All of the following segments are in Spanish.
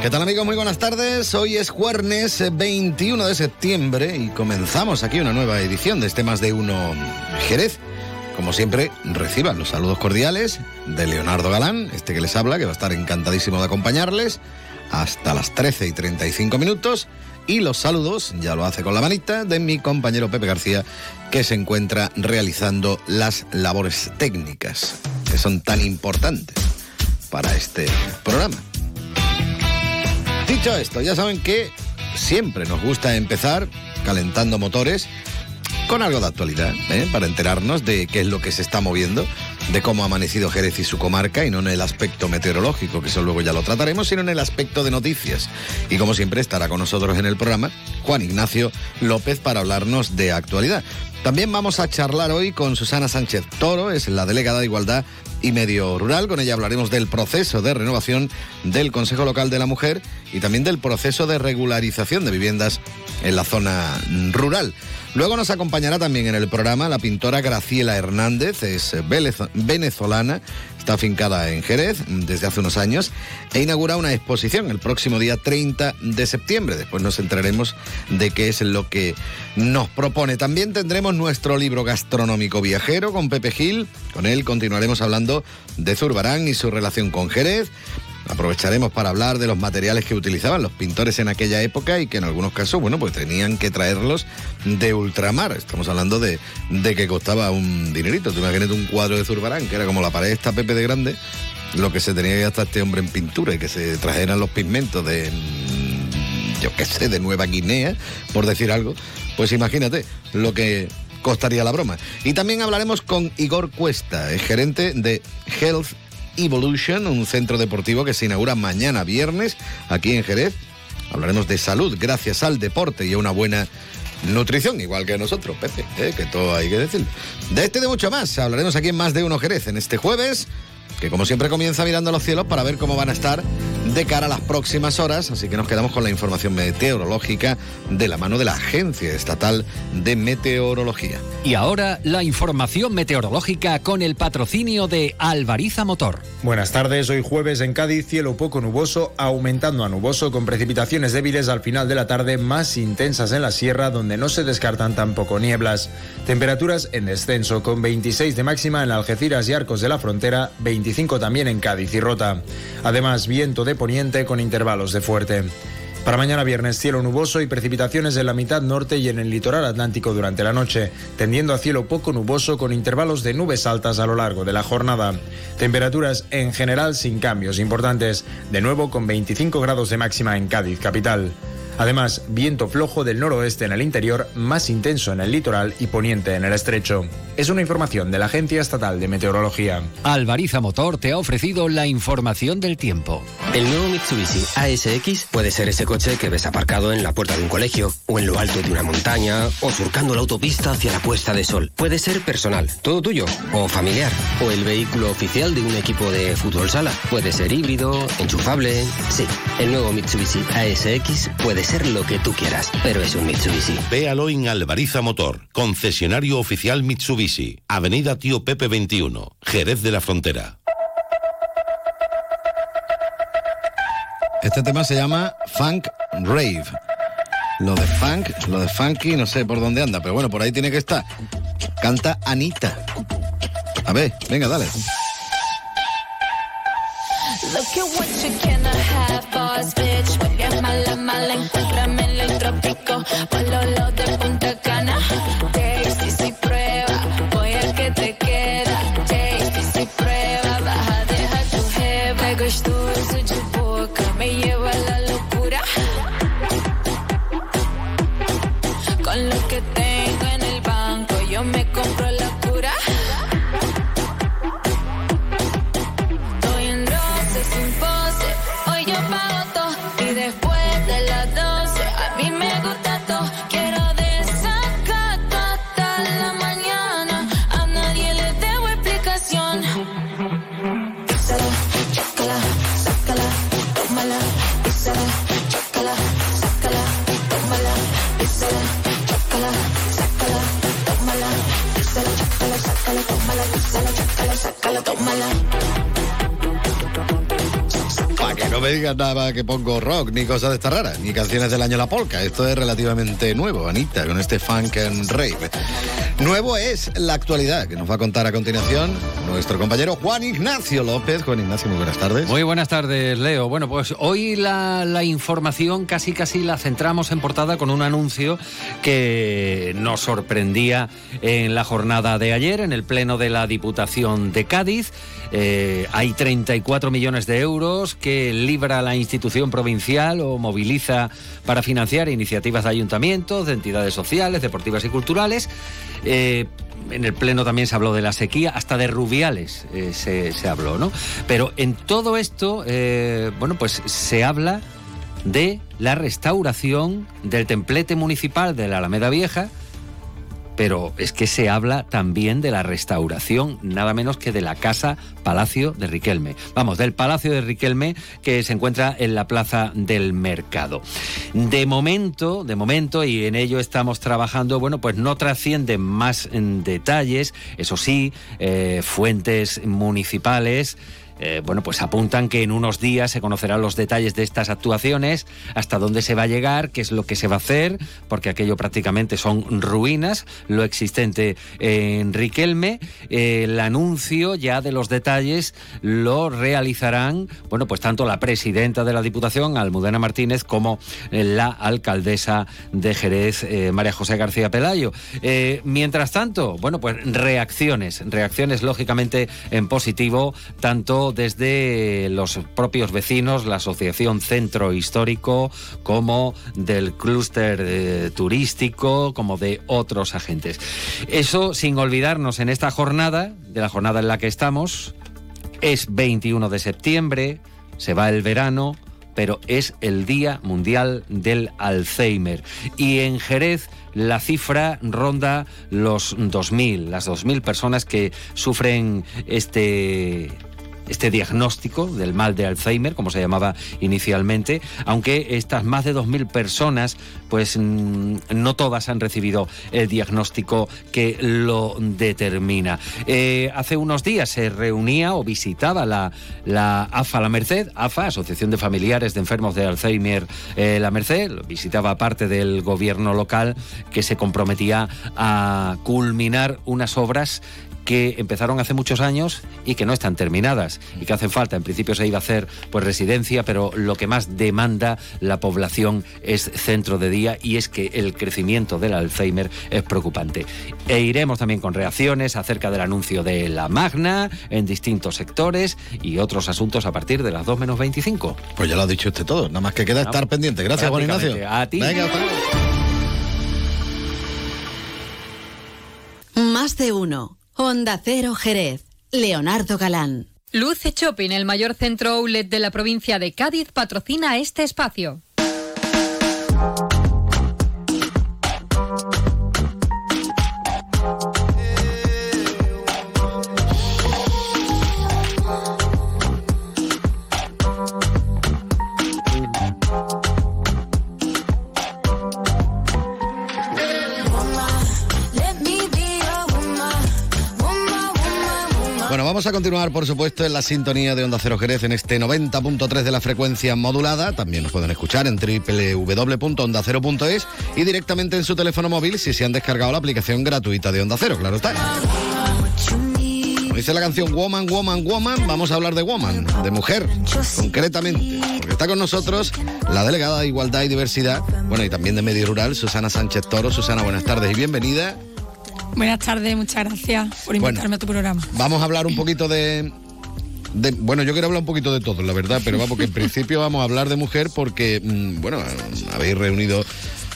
¿Qué tal amigos? Muy buenas tardes. Hoy es jueves 21 de septiembre y comenzamos aquí una nueva edición de este Más de Uno Jerez. Como siempre, reciban los saludos cordiales de Leonardo Galán, este que les habla, que va a estar encantadísimo de acompañarles hasta las 13 y 35 minutos. Y los saludos, ya lo hace con la manita, de mi compañero Pepe García, que se encuentra realizando las labores técnicas, que son tan importantes para este programa. Dicho esto, ya saben que siempre nos gusta empezar calentando motores con algo de actualidad, ¿eh? para enterarnos de qué es lo que se está moviendo, de cómo ha amanecido Jerez y su comarca, y no en el aspecto meteorológico, que eso luego ya lo trataremos, sino en el aspecto de noticias. Y como siempre estará con nosotros en el programa Juan Ignacio López para hablarnos de actualidad. También vamos a charlar hoy con Susana Sánchez Toro, es la delegada de Igualdad y Medio Rural. Con ella hablaremos del proceso de renovación del Consejo Local de la Mujer y también del proceso de regularización de viviendas en la zona rural. Luego nos acompañará también en el programa la pintora Graciela Hernández, es venezolana, está afincada en Jerez desde hace unos años e inaugura una exposición el próximo día 30 de septiembre. Después nos enteraremos de qué es lo que nos propone. También tendremos nuestro libro gastronómico viajero con Pepe Gil. Con él continuaremos hablando de Zurbarán y su relación con Jerez. Aprovecharemos para hablar de los materiales que utilizaban los pintores en aquella época y que en algunos casos, bueno, pues tenían que traerlos de ultramar. Estamos hablando de, de que costaba un dinerito. Tú imagínate un cuadro de Zurbarán, que era como la pared esta Pepe de Grande, lo que se tenía que gastar este hombre en pintura y que se trajeran los pigmentos de, yo qué sé, de Nueva Guinea, por decir algo. Pues imagínate lo que costaría la broma. Y también hablaremos con Igor Cuesta, el gerente de Health Evolution, un centro deportivo que se inaugura mañana viernes aquí en Jerez. Hablaremos de salud gracias al deporte y a una buena nutrición, igual que nosotros, Pepe, ¿eh? que todo hay que decir. De este y de mucho más hablaremos aquí en Más de Uno Jerez en este jueves, que como siempre comienza mirando los cielos para ver cómo van a estar de cara a las próximas horas, así que nos quedamos con la información meteorológica de la mano de la Agencia Estatal de Meteorología. Y ahora la información meteorológica con el patrocinio de Alvariza Motor. Buenas tardes, hoy jueves en Cádiz, cielo poco nuboso, aumentando a nuboso con precipitaciones débiles al final de la tarde, más intensas en la sierra, donde no se descartan tampoco nieblas. Temperaturas en descenso, con 26 de máxima en Algeciras y Arcos de la Frontera, 25 también en Cádiz y Rota. Además, viento de poniente con intervalos de fuerte. Para mañana viernes cielo nuboso y precipitaciones en la mitad norte y en el litoral atlántico durante la noche, tendiendo a cielo poco nuboso con intervalos de nubes altas a lo largo de la jornada. Temperaturas en general sin cambios importantes, de nuevo con 25 grados de máxima en Cádiz capital. Además, viento flojo del noroeste en el interior, más intenso en el litoral y poniente en el estrecho. Es una información de la Agencia Estatal de Meteorología. Alvariza Motor te ha ofrecido la información del tiempo. El nuevo Mitsubishi ASX puede ser ese coche que ves aparcado en la puerta de un colegio, o en lo alto de una montaña, o surcando la autopista hacia la puesta de sol. Puede ser personal, todo tuyo, o familiar, o el vehículo oficial de un equipo de fútbol sala. Puede ser híbrido, enchufable. Sí, el nuevo Mitsubishi ASX puede ser lo que tú quieras, pero es un Mitsubishi. Véalo en Alvariza Motor, concesionario oficial Mitsubishi. Avenida Tío Pepe 21, Jerez de la Frontera. Este tema se llama Funk Rave. Lo de funk, lo de funky, no sé por dónde anda, pero bueno, por ahí tiene que estar. Canta Anita. A ver, venga, dale. Look at what you encuéntrame en el trópico. Pololo de que pongo rock, ni cosas de esta rara, ni canciones del año La Polka. Esto es relativamente nuevo, Anita, con este funk and rave. Nuevo es la actualidad, que nos va a contar a continuación nuestro compañero Juan Ignacio López. Juan Ignacio, muy buenas tardes. Muy buenas tardes, Leo. Bueno, pues hoy la, información casi casi la centramos en portada con un anuncio que nos sorprendía en la jornada de ayer, en el Pleno de la Diputación de Cádiz. Eh, hay 34 millones de euros que libra la institución provincial o moviliza para financiar iniciativas de ayuntamientos, de entidades sociales, deportivas y culturales. Eh, en el Pleno también se habló de la sequía, hasta de Rubiales eh, se, se, habló, ¿no? Pero en todo esto, eh, bueno, pues se habla de la restauración del templete municipal de la Alameda Vieja, pero es que se habla también de la restauración, nada menos que de la Casa Palacio de Riquelme. Vamos, del Palacio de Riquelme que se encuentra en la Plaza del Mercado. De momento, de momento, y en ello estamos trabajando, bueno, pues no trascienden más en detalles, eso sí, eh, fuentes municipales eh, bueno, pues apuntan que en unos días se conocerán los detalles de estas actuaciones, hasta dónde se va a llegar, qué es lo que se va a hacer, porque aquello prácticamente son ruinas, lo existente en Riquelme. Eh, el anuncio ya de los detalles lo realizarán, bueno, pues tanto la presidenta de la Diputación, Almudena Martínez, como la alcaldesa de Jerez, eh, María José García Pelayo. Eh, mientras tanto, bueno, pues reacciones, reacciones lógicamente en positivo, tanto desde los propios vecinos, la Asociación Centro Histórico, como del clúster eh, turístico, como de otros agentes. Eso sin olvidarnos en esta jornada, de la jornada en la que estamos, es 21 de septiembre, se va el verano, pero es el Día Mundial del Alzheimer. Y en Jerez la cifra ronda los 2.000, las 2.000 personas que sufren este este diagnóstico del mal de Alzheimer, como se llamaba inicialmente, aunque estas más de 2.000 personas, pues mm, no todas han recibido el diagnóstico que lo determina. Eh, hace unos días se reunía o visitaba la, la AFA La Merced, AFA, Asociación de Familiares de Enfermos de Alzheimer eh, La Merced, visitaba parte del gobierno local que se comprometía a culminar unas obras que empezaron hace muchos años y que no están terminadas y que hacen falta. En principio se iba a hacer pues residencia, pero lo que más demanda la población es centro de día y es que el crecimiento del Alzheimer es preocupante. E iremos también con reacciones acerca del anuncio de la Magna en distintos sectores y otros asuntos a partir de las 2 menos 25. Pues ya lo ha dicho usted todo, nada más que queda estar pendiente. Gracias, Juan Ignacio. A ti. Venga, hasta luego. Más de uno. Onda Cero Jerez. Leonardo Galán. Luce Shopping, el mayor centro outlet de la provincia de Cádiz, patrocina este espacio. Vamos a continuar, por supuesto, en la sintonía de Onda Cero Jerez en este 90.3 de la frecuencia modulada. También nos pueden escuchar en www.ondacero.es y directamente en su teléfono móvil si se han descargado la aplicación gratuita de Onda Cero, claro está. Como dice la canción Woman, Woman, Woman, vamos a hablar de Woman, de mujer, concretamente. Porque está con nosotros la delegada de Igualdad y Diversidad, bueno, y también de Medio Rural, Susana Sánchez Toro. Susana, buenas tardes y bienvenida. Buenas tardes, muchas gracias por invitarme Bueno. a tu programa. Vamos a hablar un poquito de, de- Bueno, yo quiero hablar un poquito de todo, la verdad, pero vamos, que en principio vamos a hablar de mujer porque, mm, bueno, habéis reunido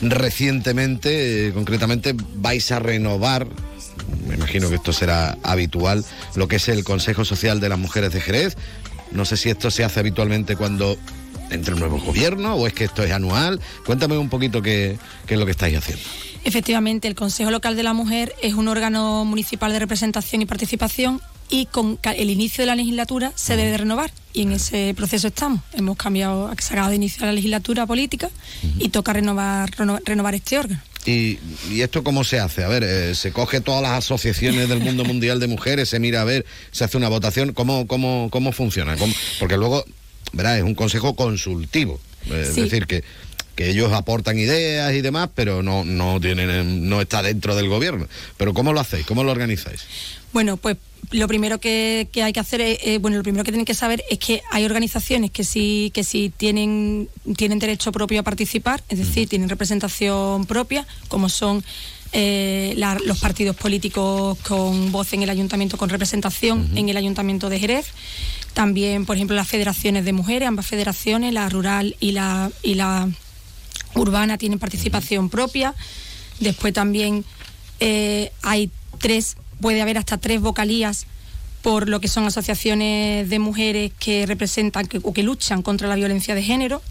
recientemente, eh, concretamente vais a renovar, me imagino que esto será habitual, lo que es el Consejo Social de las Mujeres de Jerez. No sé si esto se hace habitualmente cuando entre un nuevo gobierno o es que esto es anual. Cuéntame un poquito qué, qué es lo que estáis haciendo. Efectivamente, el Consejo Local de la Mujer es un órgano municipal de representación y participación y con el inicio de la legislatura se debe de renovar y en ese proceso estamos. Hemos cambiado, se acaba de iniciar la legislatura política y toca renovar, reno- renovar este órgano. ¿Y, y esto cómo se hace? A ver, eh, se coge todas las asociaciones del mundo mundial de mujeres, se mira a ver, se hace una votación. ¿Cómo, cómo, cómo funciona? ¿Cómo- Porque luego ¿verdad? Es un consejo consultivo. Es Sí. decir, que, que ellos aportan ideas y demás, pero no, no tienen, no está dentro del gobierno. Pero ¿cómo lo hacéis? ¿Cómo lo organizáis? Bueno, pues lo primero que, que hay que hacer es, eh, bueno, lo primero que tienen que saber es que hay organizaciones que sí, que sí tienen, tienen derecho propio a participar, es decir, tienen representación propia, como son eh, la- los partidos políticos con voz en el ayuntamiento, con representación en el ayuntamiento de Jerez. También, por ejemplo, las federaciones de mujeres, ambas federaciones, la rural y la, y la urbana tienen participación propia. Después también eh, hay tres, puede haber hasta tres vocalías por lo que son asociaciones de mujeres que representan que- o que luchan contra la violencia de género.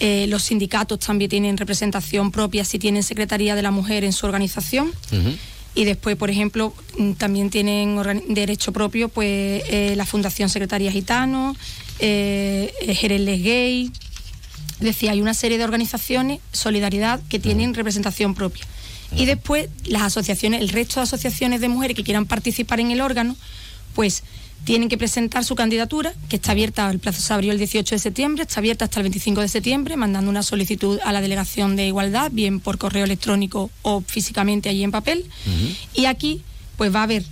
Eh, los sindicatos también tienen representación propia si tienen Secretaría de la Mujer en su organización. Y después, por ejemplo, mm, también tienen derecho propio pues eh, la Fundación Secretaría Gitano, eh, Gay. Es decir, hay una serie de organizaciones, Solidaridad, que tienen representación propia. Y después las asociaciones, el resto de asociaciones de mujeres que quieran participar en el órgano, pues tienen que presentar su candidatura, que está abierta, el plazo se abrió el 18 de septiembre, está abierta hasta el 25 de septiembre, mandando una solicitud a la Delegación de Igualdad, bien por correo electrónico o físicamente allí en papel. Y aquí, pues va a haber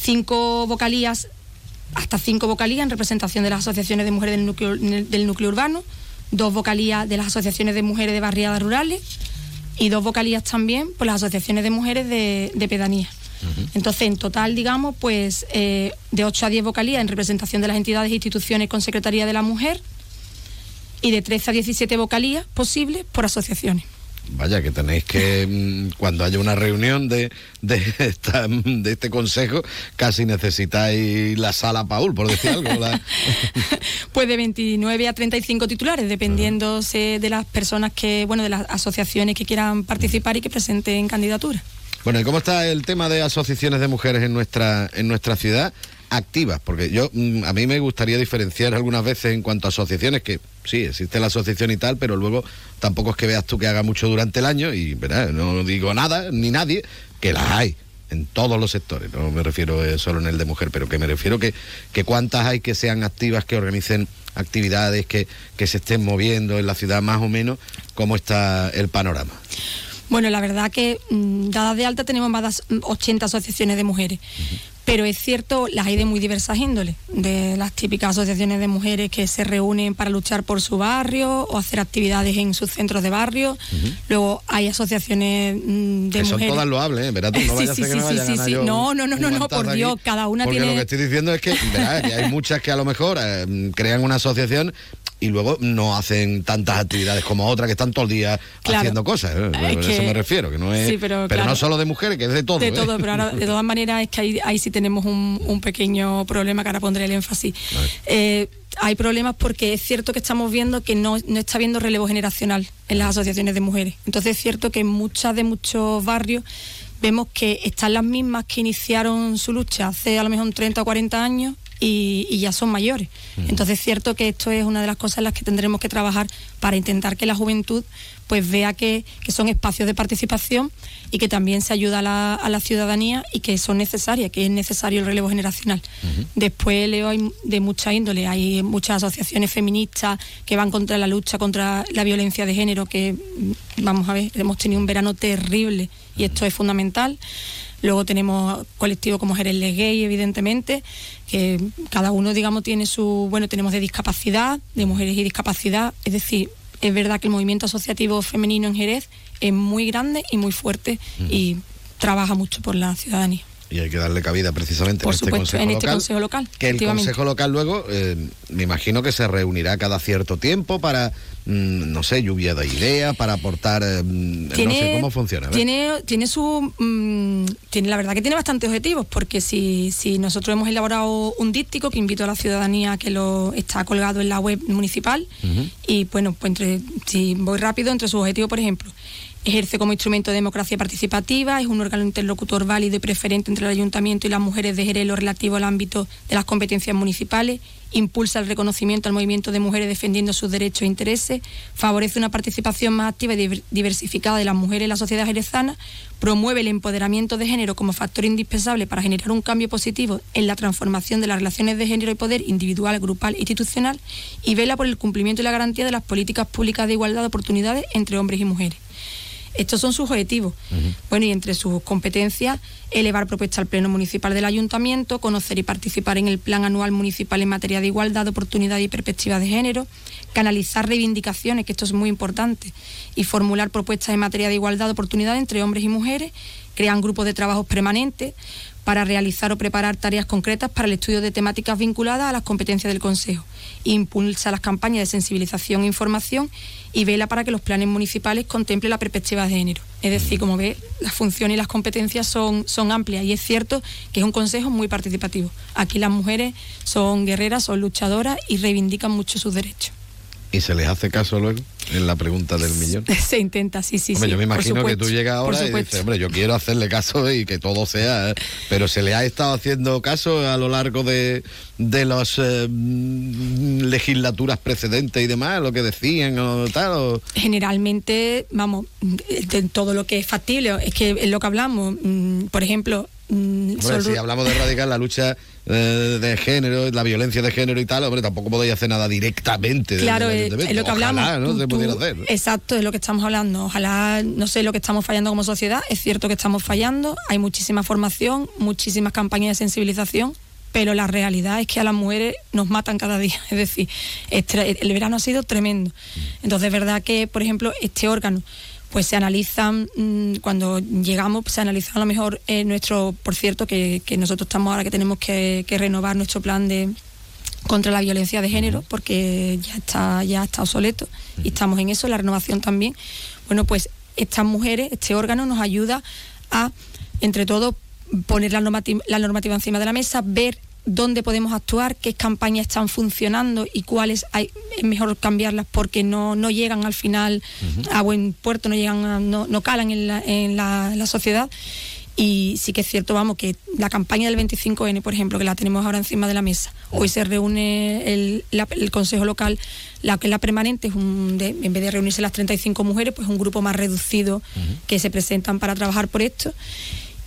cinco vocalías, hasta cinco vocalías en representación de las asociaciones de mujeres del núcleo, del núcleo urbano, dos vocalías de las asociaciones de mujeres de barriadas rurales y dos vocalías también por las asociaciones de mujeres de, de pedanía. Entonces, en total, digamos, pues eh, de 8 a 10 vocalías en representación de las entidades e instituciones con Secretaría de la Mujer y de 13 a 17 vocalías posibles por asociaciones. Vaya, que tenéis que, mm, cuando haya una reunión de, de, esta- de este consejo, casi necesitáis la sala Paul, por decir algo. la- Pues de 29 a 35 titulares, dependiendo se- de las personas que, bueno, de las asociaciones que quieran participar y que presenten candidatura. Bueno, ¿y cómo está el tema de asociaciones de mujeres en nuestra, en nuestra ciudad? Activas, porque yo mm, a mí me gustaría diferenciar algunas veces en cuanto a asociaciones, que sí, existe la asociación y tal, pero luego tampoco es que veas tú que haga mucho durante el año, y ¿verdad? no digo nada, ni nadie, que las hay en todos los sectores, no me refiero eh, solo en el de mujer, pero que me refiero que, que cuántas hay que sean activas, que organicen actividades, que, que se estén moviendo en la ciudad más o menos, cómo está el panorama. Bueno, la verdad que mm, dadas de alta tenemos más de 80 asociaciones de mujeres. Pero es cierto, las hay de muy diversas índoles, de las típicas asociaciones de mujeres que se reúnen para luchar por su barrio o hacer actividades en sus centros de barrio. Luego hay asociaciones mm, de que son mujeres. todas loables, ¿eh? Verás tú, no Sí, vaya a sí, que sí, me sí, sí, No, no, no, no, no, por Dios, cada una Porque tiene- lo que estoy diciendo es que, hay muchas que a lo mejor eh, crean una asociación y luego no hacen tantas actividades como otras que están todo el día Claro. haciendo cosas. ¿eh? Es Por que- eso me refiero, que no es. Sí, pero no claro. solo de mujeres, que es de todo. De ¿eh? todo, pero ahora, de todas maneras, es que ahí, ahí sí tenemos un, un pequeño problema que ahora pondré el énfasis. Eh, hay problemas porque es cierto que estamos viendo que no, no está habiendo relevo generacional en las asociaciones de mujeres. Entonces es cierto que en muchas de muchos barrios vemos que están las mismas que iniciaron su lucha hace a lo mejor 30 o 40 años y, y ya son mayores. Entonces es cierto que esto es una de las cosas en las que tendremos que trabajar para intentar que la juventud pues vea que, que son espacios de participación y que también se ayuda a la, a la ciudadanía y que son necesarias, que es necesario el relevo generacional. Después leo hay de mucha índole, hay muchas asociaciones feministas que van contra la lucha contra la violencia de género, que mm, vamos a ver, hemos tenido un verano terrible y esto es fundamental. Luego tenemos colectivos como Jerez Les Gay, evidentemente, que cada uno, digamos, tiene su. Bueno, tenemos de discapacidad, de mujeres y discapacidad. Es decir, es verdad que el movimiento asociativo femenino en Jerez es muy grande y muy fuerte y trabaja mucho por la ciudadanía. Y hay que darle cabida precisamente Por en este supuesto, consejo en local. este consejo local. Que el consejo local luego, eh, me imagino que se reunirá cada cierto tiempo para, mm, no sé, lluvia de ideas, para aportar, eh, mm, no sé cómo funciona. Tiene, tiene su. mm, tiene, la verdad que tiene bastantes objetivos, porque si, si nosotros hemos elaborado un díptico que invito a la ciudadanía a que lo está colgado en la web municipal, y bueno, pues entre, si voy rápido, entre sus objetivos, por ejemplo, ejerce como instrumento de democracia participativa, es un órgano interlocutor válido y preferente entre el ayuntamiento y las mujeres de Jerez lo relativo al ámbito de las competencias municipales, impulsa el reconocimiento al movimiento de mujeres defendiendo sus derechos e intereses, favorece una participación más activa y diver- diversificada de las mujeres en la sociedad jerezana, promueve el empoderamiento de género como factor indispensable para generar un cambio positivo en la transformación de las relaciones de género y poder individual, grupal e institucional y vela por el cumplimiento y la garantía de las políticas públicas de igualdad de oportunidades entre hombres y mujeres. Estos son sus objetivos. Bueno, y entre sus competencias, elevar propuestas al Pleno Municipal del Ayuntamiento, conocer y participar en el Plan Anual Municipal en materia de igualdad, oportunidad y perspectiva de género, canalizar reivindicaciones, que esto es muy importante, y formular propuestas en materia de igualdad oportunidad entre hombres y mujeres, crear grupos de trabajos permanentes para realizar o preparar tareas concretas para el estudio de temáticas vinculadas a las competencias del Consejo. Impulsa las campañas de sensibilización e información y vela para que los planes municipales contemplen la perspectiva de género. Es decir, como ve, las funciones y las competencias son, son amplias y es cierto que es un consejo muy participativo. Aquí las mujeres son guerreras, son luchadoras y reivindican mucho sus derechos. ¿Y se les hace caso luego en la pregunta del millón? Se intenta, sí, sí, hombre, sí. yo me imagino que tú llegas ahora y dices, hombre, yo quiero hacerle caso y que todo sea... Pero se le ha estado haciendo caso a lo largo de, de las eh, legislaturas precedentes y demás, lo que decían o tal. o- generalmente, vamos, de todo lo que es factible, es que es lo que hablamos, mm, por ejemplo, mm, Hombre, si hablamos de erradicar la lucha eh, de género, la violencia de género y tal, hombre, tampoco podéis hacer nada directamente. Claro, es, es lo que hablamos. ¿no? Tú- se tú- pudiera hacer. Exacto, es lo que estamos hablando. Ojalá, no sé lo que estamos fallando como sociedad. Es cierto que estamos fallando. Hay muchísima formación, muchísimas campañas de sensibilización. Pero la realidad es que a las mujeres nos matan cada día. Es decir, el verano ha sido tremendo. Entonces, es verdad que, por ejemplo, este órgano, pues se analizan, mm, cuando llegamos, pues, se analizan a lo mejor eh, nuestro, por cierto, que, que nosotros estamos ahora que tenemos que, que renovar nuestro plan de, contra la violencia de género porque ya está ya está obsoleto y estamos en eso la renovación también. Bueno pues estas mujeres este órgano nos ayuda a entre todo poner la normativa, la normativa encima de la mesa ver dónde podemos actuar qué campañas están funcionando y cuáles hay es mejor cambiarlas porque no, no llegan al final a buen puerto no llegan a- no, no calan en la, en la- la sociedad. Y sí que es cierto, vamos, que la campaña del 25N, por ejemplo, que la tenemos ahora encima de la mesa, hoy se reúne el, la- el Consejo Local, la que es la permanente, es un de- en vez de reunirse las 35 mujeres, pues un grupo más reducido que se presentan para trabajar por esto.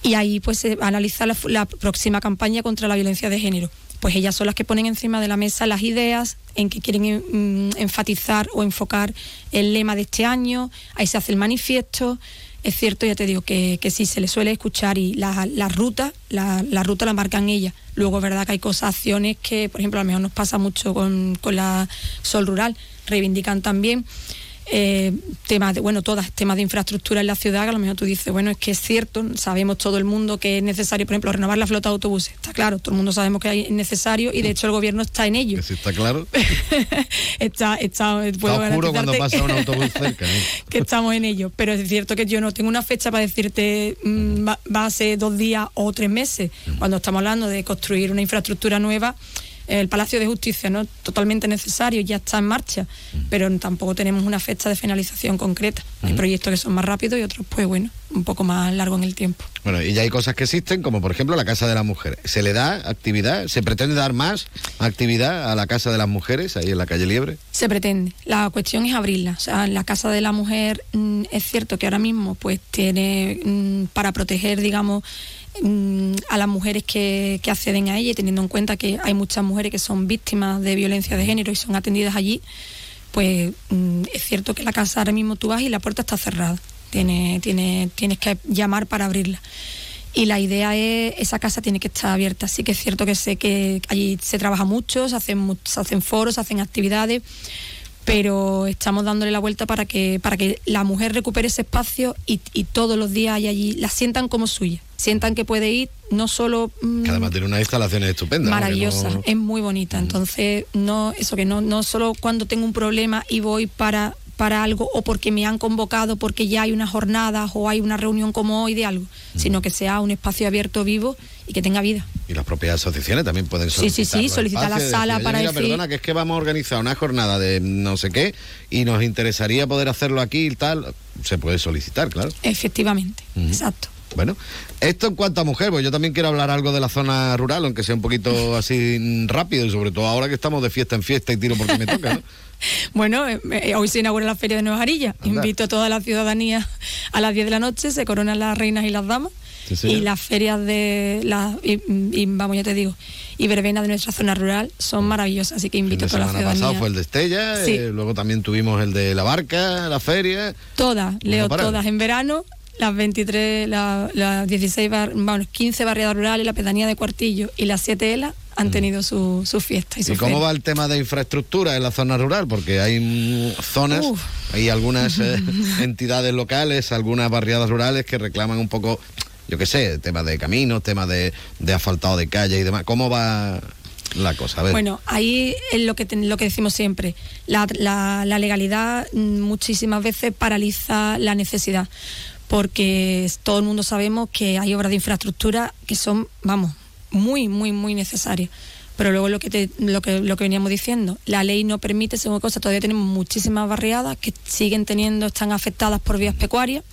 Y ahí pues se analiza la, próxima campaña contra la violencia de género. Pues ellas son las que ponen encima de la mesa las ideas en que quieren mm, enfatizar o enfocar el lema de este año, ahí se hace el manifiesto. Es cierto, ya te digo, que, que sí se le suele escuchar y la, la ruta, la, la ruta la marcan ellas. Luego es verdad que hay cosas, acciones que, por ejemplo, a lo mejor nos pasa mucho con, con la Sol Rural, reivindican también eh, temas de, bueno, todas, temas de infraestructura en la ciudad, que a lo mejor tú dices, bueno, es que es cierto, sabemos todo el mundo que es necesario, por ejemplo, renovar la flota de autobuses. Está claro, todo el mundo sabemos que es necesario y de hecho el gobierno está en ello. Sí está claro. está, está, puedo Está oscuro cuando pasa un autobús cerca. ¿eh? que estamos en ello. Pero es cierto que yo no tengo una fecha para decirte mm, va, va a ser dos días o tres meses. Cuando estamos hablando de construir una infraestructura nueva, el Palacio de Justicia, ¿no? Totalmente necesario, ya está en marcha, pero tampoco tenemos una fecha de finalización concreta. Hay proyectos que son más rápidos y otros, pues bueno, un poco más largo en el tiempo. Bueno, y ya hay cosas que existen, como por ejemplo la Casa de la Mujer. ¿Se le da actividad? ¿Se pretende dar más actividad a la Casa de las Mujeres, ahí en la calle Liebre? Se pretende. La cuestión es abrirla. O sea, la Casa de la Mujer mm, es cierto que ahora mismo pues tiene mm, para proteger, digamos, mm, a las mujeres que, acceden a ella teniendo en cuenta que hay muchas mujeres que son víctimas de violencia de género y son atendidas allí, pues mm, es cierto que la casa ahora mismo tú vas y la puerta está cerrada. Tiene, tiene, tienes que llamar para abrirla. Y la idea es, esa casa tiene que estar abierta. Sí que es cierto que sé que allí se trabaja mucho, se hacen, se hacen foros, se hacen actividades, pero estamos dándole la vuelta para que, para que la mujer recupere ese espacio y, y todos los días hay allí, la sientan como suya, sientan que puede ir no solo... mm, Que además tiene unas instalaciones estupendas. maravillosa, no- es muy bonita. Entonces, no, eso que no, no solo cuando tengo un problema y voy para para algo o porque me han convocado porque ya hay unas jornadas o hay una reunión como hoy de algo, sino que sea un espacio abierto, vivo y que tenga vida. Y las propias asociaciones también pueden Sí, sí, solicitar. sí, solicitar la sala para Mira, decir- perdona, que es que vamos a organizar una jornada de no sé qué y nos interesaría poder hacerlo aquí y tal. Se puede solicitar, claro. Efectivamente, exacto. Bueno, esto en cuanto a mujer, pues yo también quiero hablar algo de la zona rural, aunque sea un poquito así rápido y sobre todo ahora que estamos de fiesta en fiesta y tiro porque me toca, ¿no? Bueno, eh, eh, hoy se inaugura la Feria de Nueva Jarilla. Anda. Invito a toda la ciudadanía a las 10 de la noche, se coronan las reinas y las damas. Sí, y las ferias de las y, y, vamos ya te digo y verbenas de nuestra zona rural son maravillosas así que invito a toda la semana ciudadanía pasado fue el de Estella, Sí. eh, luego también tuvimos el de la barca, la feria. todas leo todas en verano las 23 la- las 16 bar- vamos, 15 barriadas rurales la pedanía de Cuartillo y las 7 ELA han tenido su, su fiesta y su Mm. ¿Y cómo feria. va el tema de infraestructura en la zona rural? Porque hay mm, zonas, Uf. hay algunas eh, entidades locales, algunas barriadas rurales que reclaman un poco, yo qué sé, temas de caminos, temas de, de asfaltado de calle y demás. ¿Cómo va la cosa? A ver. Bueno, ahí es lo que, lo que decimos siempre. La, la- la legalidad mm, muchísimas veces paraliza la necesidad, porque todo el mundo sabemos que hay obras de infraestructura que son, vamos, muy, muy, muy necesarias. Pero luego lo que, te- lo que lo que veníamos diciendo, la ley no permite, según cosa, todavía tenemos muchísimas barriadas que siguen teniendo, están afectadas por vías pecuarias,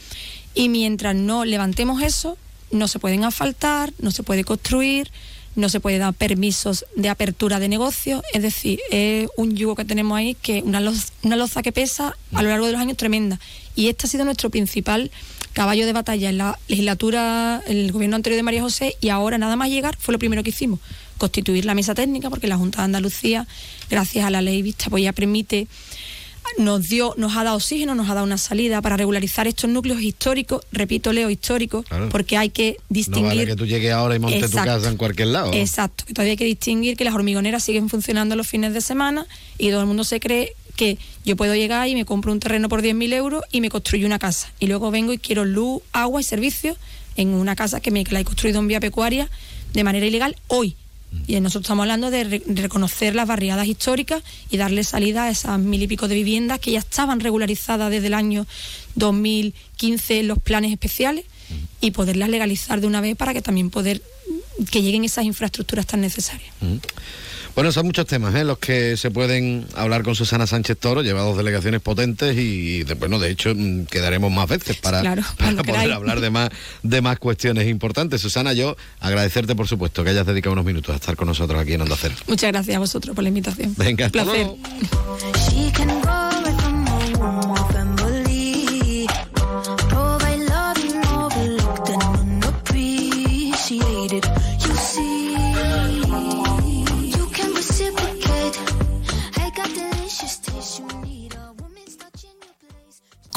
y mientras no levantemos eso, no se pueden asfaltar, no se puede construir, no se puede dar permisos de apertura de negocio, es decir, es un yugo que tenemos ahí que una loza, una loza que pesa a lo largo de los años tremenda. Y este ha sido nuestro principal caballo de batalla en la legislatura, en el gobierno anterior de María José, y ahora nada más llegar fue lo primero que hicimos, constituir la mesa técnica, porque la Junta de Andalucía, gracias a la ley vista, pues ya permite nos dio, nos ha dado oxígeno, nos ha dado una salida para regularizar estos núcleos históricos, repito, Leo, históricos, Claro. porque hay que no distinguir. vale que tú llegues ahora y montes tu casa en cualquier lado. Exacto, que todavía hay que distinguir que las hormigoneras siguen funcionando los fines de semana y todo el mundo se cree que yo puedo llegar y me compro un terreno por 10.000 euros y me construyo una casa. Y luego vengo y quiero luz, agua y servicios en una casa que me la he construido en vía pecuaria de manera ilegal hoy. Y nosotros estamos hablando de, re- reconocer las barriadas históricas y darle salida a esas mil y pico de viviendas que ya estaban regularizadas desde el año 2015 en los planes especiales y poderlas legalizar de una vez para que también poder que lleguen esas infraestructuras tan necesarias. Mm. Bueno, son muchos temas ¿eh? los que se pueden hablar con Susana Sánchez Toro, lleva dos delegaciones potentes y, de- bueno, de hecho mm, quedaremos más veces para, claro, para cuando poder queráis. hablar de más, de más cuestiones importantes. Susana, yo agradecerte por supuesto que hayas dedicado unos minutos a estar con nosotros aquí en Onda Cero. Muchas gracias a vosotros por la invitación. Venga, hasta placer. luego.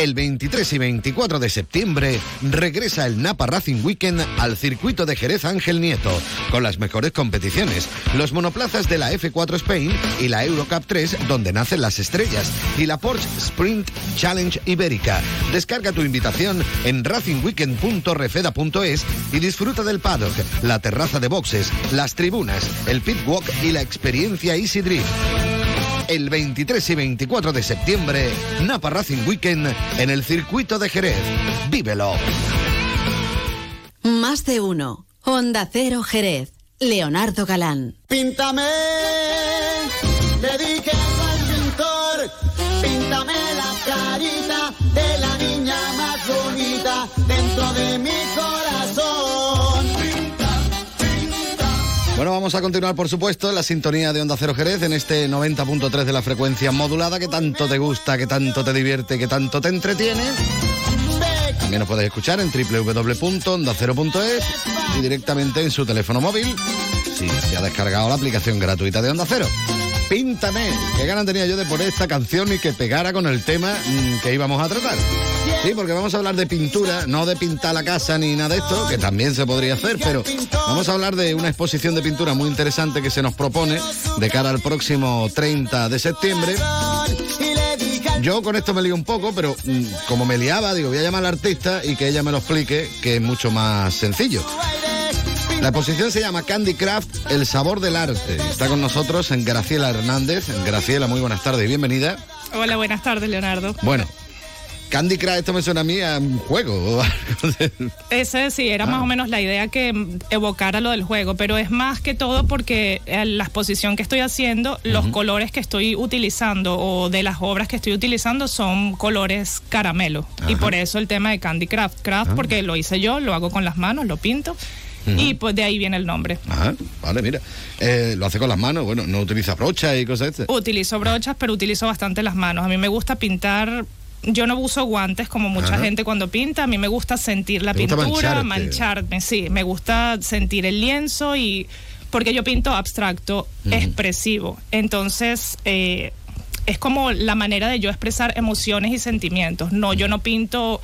El 23 y 24 de septiembre regresa el Napa Racing Weekend al circuito de Jerez Ángel Nieto, con las mejores competiciones, los monoplazas de la F4 Spain y la Eurocup 3, donde nacen las estrellas, y la Porsche Sprint Challenge Ibérica. Descarga tu invitación en racingweekend.refeda.es y disfruta del paddock, la terraza de boxes, las tribunas, el pit walk y la experiencia Easy Drift. El 23 y 24 de septiembre, Napa Racing Weekend en el circuito de Jerez. ¡Vívelo! Más de uno. Honda Cero Jerez. Leonardo Galán. Píntame, le dije al pintor, píntame la carita Bueno, vamos a continuar, por supuesto, en la sintonía de Onda Cero Jerez en este 90.3 de la frecuencia modulada que tanto te gusta, que tanto te divierte, que tanto te entretiene. También nos puedes escuchar en www.ondacero.es y directamente en su teléfono móvil si se ha descargado la aplicación gratuita de Onda Cero. Píntame, qué ganas tenía yo de poner esta canción y que pegara con el tema mm, que íbamos a tratar. Sí, porque vamos a hablar de pintura, no de pintar la casa ni nada de esto, que también se podría hacer, pero vamos a hablar de una exposición de pintura muy interesante que se nos propone de cara al próximo 30 de septiembre. Yo con esto me lío un poco, pero mm, como me liaba, digo, voy a llamar al artista y que ella me lo explique, que es mucho más sencillo. La exposición se llama Candy Craft, el sabor del arte. Está con nosotros en Graciela Hernández. Graciela, muy buenas tardes y bienvenida. Hola, buenas tardes, Leonardo. Bueno, Candy Crush, esto me suena a mí a un juego. Ese sí, era más o menos la idea que evocara lo del juego, pero es más que todo porque en la exposición que estoy haciendo, los colores que estoy utilizando o de las obras que estoy utilizando son colores caramelo. Y por eso el tema de Candy Craft. Craft Ah. porque lo hice yo, lo hago con las manos, lo pinto. Y pues de ahí viene el nombre. Ajá, vale, mira. Eh, lo hace con las manos, bueno, no utiliza brocha y cosas estas. Utilizo brochas, pero utilizo bastante las manos. A mí me gusta pintar. Yo no uso guantes como mucha Ajá. gente cuando pinta. A mí me gusta sentir la ¿Te gusta pintura, mancharte? mancharme. Sí, me gusta sentir el lienzo y porque yo pinto abstracto, expresivo. Entonces eh, es como la manera de yo expresar emociones y sentimientos. No, yo no pinto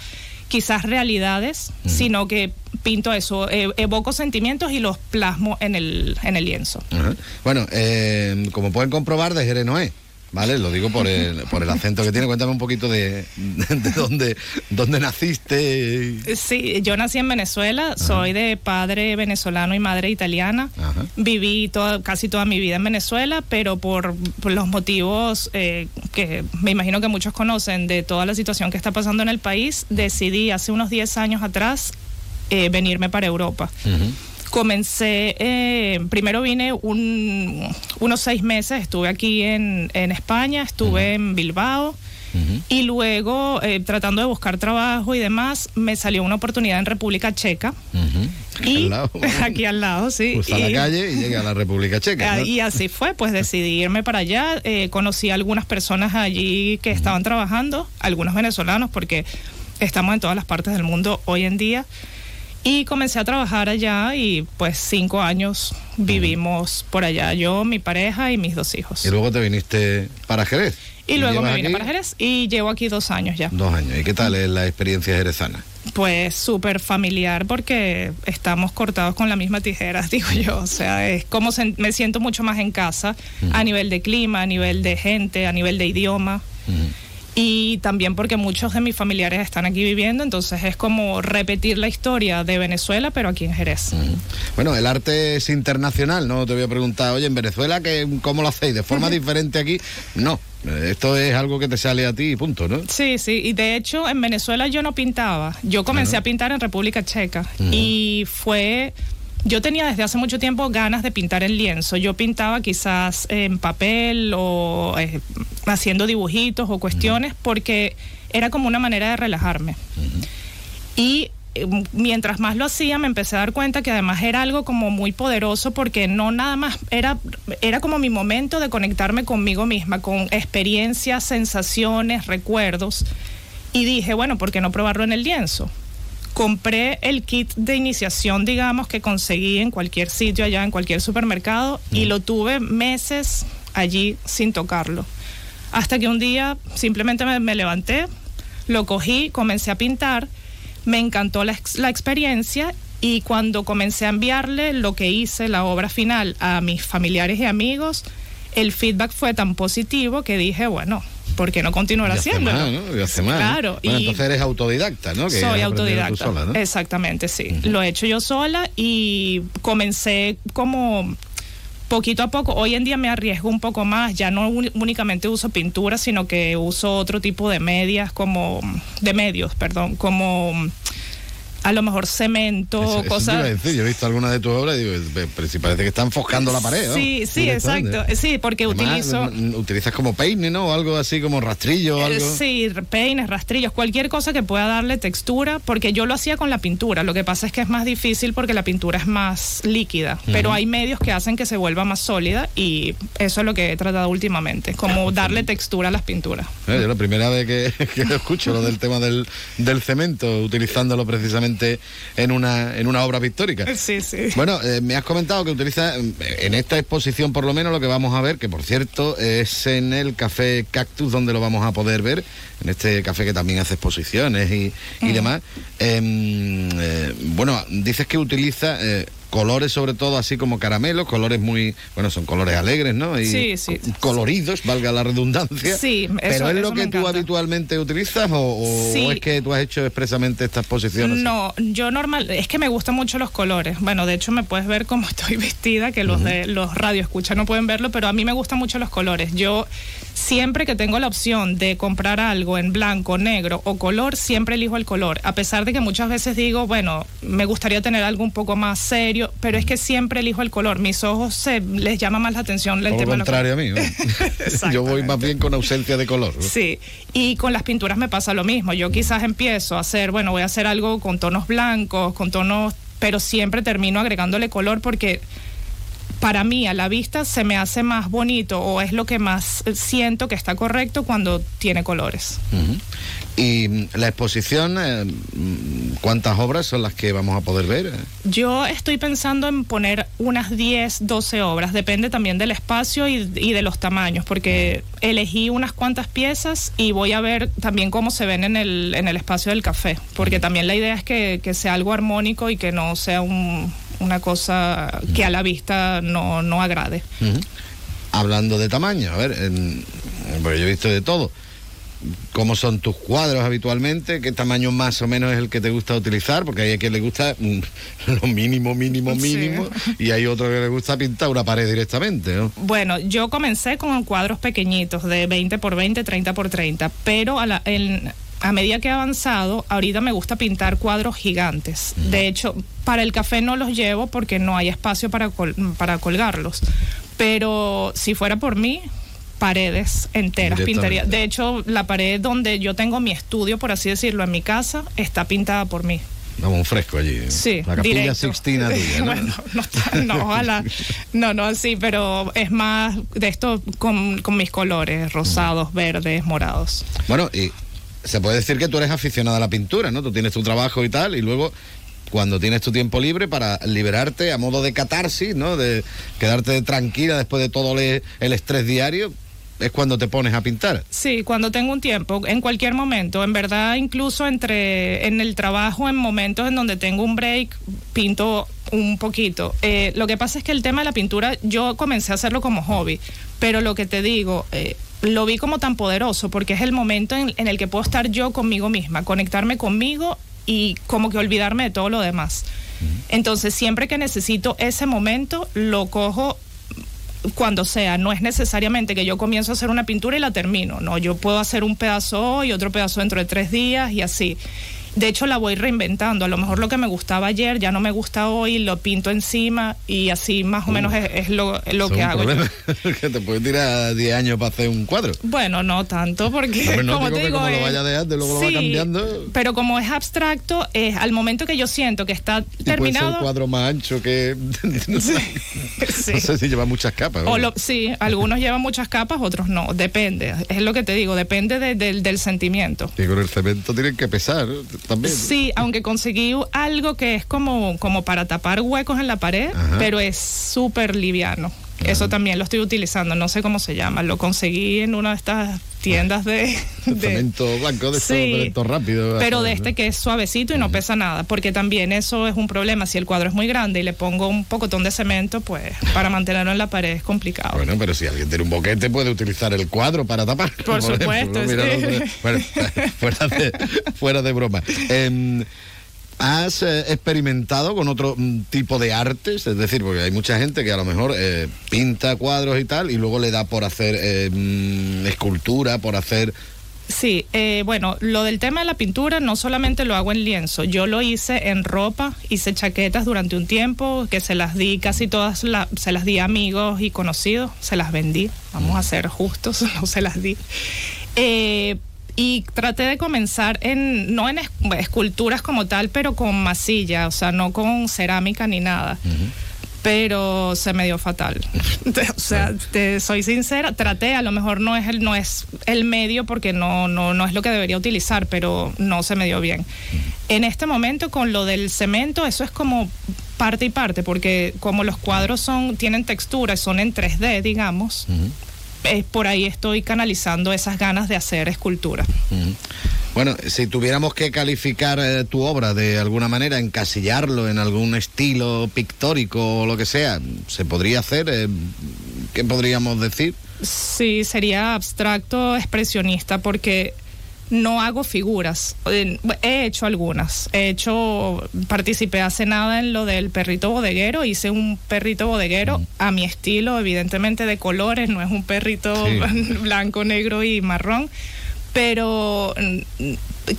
quizás realidades, sino que pinto eso, eh, evoco sentimientos y los plasmo en el, en el lienzo. Ajá. Bueno, eh, como pueden comprobar, de Jerez no es. ¿Vale? Lo digo por el, por el acento que tiene. Cuéntame un poquito de, de dónde, dónde naciste. Sí, yo nací en Venezuela, soy de padre venezolano y madre italiana. Viví toda, casi toda mi vida en Venezuela, pero por, por los motivos eh, que me imagino que muchos conocen de toda la situación que está pasando en el país, decidí hace unos 10 años atrás eh, venirme para Europa. Comencé, eh, primero vine un- unos seis meses, estuve aquí en, en España, estuve en Bilbao. Y luego, eh, tratando de buscar trabajo y demás, me salió una oportunidad en República Checa. Y Al lado. aquí al lado, sí. La Y- calle y llega a la República Checa. Ah, ¿no? Y así fue, pues decidí irme para allá. eh, conocí a algunas personas allí que estaban trabajando, algunos venezolanos, porque estamos en todas las partes del mundo hoy en día. Y comencé a trabajar allá y pues cinco años vivimos por allá, yo, mi pareja y mis dos hijos. Y luego te viniste para Jerez. Y luego me vine aquí para Jerez y llevo aquí dos años ya. Dos años. ¿Y qué tal es la experiencia jerezana? Pues súper familiar porque estamos cortados con la misma tijera, digo yo. O sea, es como sen- me siento mucho más en casa a nivel de clima, a nivel de gente, a nivel de idioma. Y también porque muchos de mis familiares están aquí viviendo, entonces es como repetir la historia de Venezuela, pero aquí en Jerez. Bueno, el arte es internacional, ¿no? Te voy a preguntar, oye, en Venezuela, ¿qué, ¿cómo lo hacéis? ¿De forma diferente aquí? No, eh, esto es algo que te sale a ti y punto, ¿no? Sí, sí, y de hecho en Venezuela yo no pintaba, yo comencé a pintar en República Checa y fue, yo tenía desde hace mucho tiempo ganas de pintar en lienzo, yo pintaba quizás en papel o eh, haciendo dibujitos o cuestiones porque era como una manera de relajarme. Y eh, mientras más lo hacía, me empecé a dar cuenta que además era algo como muy poderoso porque no nada más, era, era como mi momento de conectarme conmigo misma, con experiencias, sensaciones, recuerdos. Y dije, bueno, ¿por qué no probarlo en el lienzo? Compré el kit de iniciación, digamos, que conseguí en cualquier sitio allá, en cualquier supermercado, y lo tuve meses allí sin tocarlo. Hasta que un día simplemente me, me levanté, lo cogí, comencé a pintar, me encantó la experiencia y cuando comencé a enviarle lo que hice, la obra final, a mis familiares y amigos, el feedback fue tan positivo que dije, bueno, ¿por qué no continuar más, ¿no? Y hace más, ¿no? Claro, Bueno, y- entonces eres autodidacta, ¿no? Que soy autodidacta. sola, ¿no? Exactamente, sí. Lo he hecho yo sola y comencé como poquito a poco. Hoy en día me arriesgo un poco más. Ya no únicamente uso pintura, sino que uso otro tipo de medias, como de medios, perdón, como a lo mejor cemento, Eso- eso te iba a cosas... decir, yo he visto algunas de tus obras y digo, "Pe- pero si parece que están foscando la pared. ¿no? Sí, sí, exacto. Sí, porque Además, utilizo... Utilizas como peine, ¿no? O algo así como rastrillo o Eh, algo. Sí, peines, rastrillos, cualquier cosa que pueda darle textura, porque yo lo hacía con la pintura. Lo que pasa es que es más difícil porque la pintura es más líquida, pero hay medios que hacen que se vuelva más sólida y eso es lo que he tratado últimamente, como darle textura a las pinturas. Eh, yo la primera vez que, que escucho lo del tema del, del cemento, utilizándolo precisamente en una, en una obra pictórica. Sí, sí. Bueno, eh, me has comentado que utilizas eh, en esta exposición por lo menos lo que vamos a ver, que por cierto es en el Café Cactus donde lo vamos a poder ver, en este café que también hace exposiciones y, y demás. Em, eh, bueno, dices que utiliza eh, colores sobre todo así como caramelos, colores muy, bueno, son colores alegres, ¿no? Y Sí, sí. co- coloridos, valga la redundancia. Sí, eso- Pero es lo eso que tú habitualmente utilizas o, o Sí. es que tú has hecho expresamente esta exposición? así? No, yo normal, es que me gustan mucho los colores. Bueno, de hecho me puedes ver cómo estoy vestida, que los de los radio escuchan no pueden verlo, pero a mí me gustan mucho los colores. Yo siempre que tengo la opción de comprar algo en blanco, negro o color, siempre elijo el color. A pesar de que muchas veces digo, bueno, me gustaría tener algo un poco más serio, pero es que siempre elijo el color. Mis ojos se les llama más la atención el Todo tema lo de los contrario a mí. ¿no? Yo voy más bien con ausencia de color. ¿no? Sí, y con las pinturas me pasa lo mismo. Yo quizás empiezo a hacer, bueno, voy a hacer algo con tonos blancos, con tonos, pero siempre termino agregándole color porque para mí a la vista se me hace más bonito o es lo que más eh, siento que está correcto cuando tiene colores. Y mm, la exposición, eh, mm, ¿cuántas obras son las que vamos a poder ver? Yo estoy pensando en poner unas 10, 12 obras, depende también del espacio y, y de los tamaños, porque elegí unas cuantas piezas y voy a ver también cómo se ven en el, en el espacio del café, porque también la idea es que, que sea algo armónico y que no sea un- una cosa que a la vista no, no agrade. Hablando de tamaño, a ver, en- porque yo he visto de todo. ¿Cómo son tus cuadros habitualmente? ¿Qué tamaño más o menos es el que te gusta utilizar? Porque hay a quien le gusta mm, lo mínimo, mínimo, Sí. mínimo, y hay otro que le gusta pintar una pared directamente, ¿no? Bueno, yo comencé con cuadros pequeñitos de 20 por 20, 30 por 30, pero a, la- en- a medida que he avanzado, ahorita me gusta pintar cuadros gigantes. De hecho, para el café no los llevo porque no hay espacio para, col- para colgarlos. Pero si fuera por mí, paredes enteras pintaría. De hecho, la pared donde yo tengo mi estudio, por así decirlo, en mi casa, está pintada por mí. Vamos, un fresco allí. Sí, La capilla directo. sixtina tuya, ¿no? bueno, no, no, ojalá. No, no, sí, pero es más de esto con, con mis colores, rosados, verdes, morados. Bueno, y se puede decir que tú eres aficionada a la pintura, ¿no? Tú tienes tu trabajo y tal, y luego cuando tienes tu tiempo libre para liberarte a modo de catarsis, ¿no? De quedarte tranquila después de todo el estrés diario, es cuando te pones a pintar. Sí, cuando tengo un tiempo, en cualquier momento, en verdad, incluso entre en el trabajo, en momentos en donde tengo un break, pinto un poquito. Eh, lo que pasa es que el tema de la pintura, yo comencé a hacerlo como hobby, pero lo que te digo, eh, lo vi como tan poderoso porque es el momento en, en el que puedo estar yo conmigo misma, conectarme conmigo y como que olvidarme de todo lo demás. Entonces, siempre que necesito ese momento, lo cojo cuando sea. No es necesariamente que yo comienzo a hacer una pintura y la termino. No, yo puedo hacer un pedazo hoy, otro pedazo dentro de tres días y así. De hecho, la voy reinventando. A lo mejor lo que me gustaba ayer ya no me gusta hoy, lo pinto encima y así más o menos es, es lo, es lo que hago. que te puede tirar 10 años para hacer un cuadro. Bueno, no tanto, porque Hombre, no, como digo te que digo, como lo es- vaya dejando, luego lo va sí, cambiando. Pero como es abstracto, es al momento que yo siento que está Y puede ser terminado. un cuadro más ancho que... no sé si lleva muchas capas. O ¿no? lo- sí, algunos llevan muchas capas, otros no. Depende. Es lo que te digo, depende de- del- del sentimiento. Y con el cemento tienen que pesar ¿no? También. Sí, aunque conseguí algo que es como, como para tapar huecos en la pared, Ajá. pero es súper liviano. Eso también lo estoy utilizando, no sé cómo se llama. Lo conseguí en una de estas tiendas de. Cemento blanco de Sí. rápidos. pero de este que es suavecito y no pesa nada, porque también eso es un problema. Si el cuadro es muy grande y le pongo un pocotón de cemento, pues para mantenerlo en la pared es complicado. Bueno, pero si alguien tiene un boquete puede utilizar el cuadro para tapar. Por ejemplo, supuesto. Mira sí. bueno, fuera de, fuera de broma. Em, ¿Has eh, experimentado con otro mm, tipo de artes? Es decir, porque hay mucha gente que a lo mejor eh, pinta cuadros y tal, y luego le da por hacer eh, mm, escultura, por hacer Sí, eh, bueno, lo del tema de la pintura no solamente lo hago en lienzo, yo lo hice en ropa, hice chaquetas durante un tiempo, que se las di, casi todas la- se las di a amigos y conocidos, se las vendí, vamos a ser justos, no se las di. Y traté de comenzar en, no en es- esculturas como tal, pero con masilla, o sea, no con cerámica ni nada. Pero se me dio fatal. o sea, te soy sincera, traté, a lo mejor no es el, no es el medio porque no, no, no es lo que debería utilizar, pero no se me dio bien. En este momento, con lo del cemento, eso es como parte y parte, porque como los cuadros son, tienen textura, son en 3D, digamos, eh, por ahí estoy canalizando esas ganas de hacer escultura. Bueno, si tuviéramos que calificar eh, tu obra de alguna manera, encasillarlo en algún estilo pictórico o lo que sea, ¿se podría hacer? Eh, ¿Qué podríamos decir? Sí, sería abstracto expresionista porque no hago figuras. Eh, He hecho algunas. He hecho, participé hace nada en lo del perrito bodeguero. Hice un perrito bodeguero a mi estilo, evidentemente de colores, no es un perrito Sí. blanco, negro y marrón. Pero mm,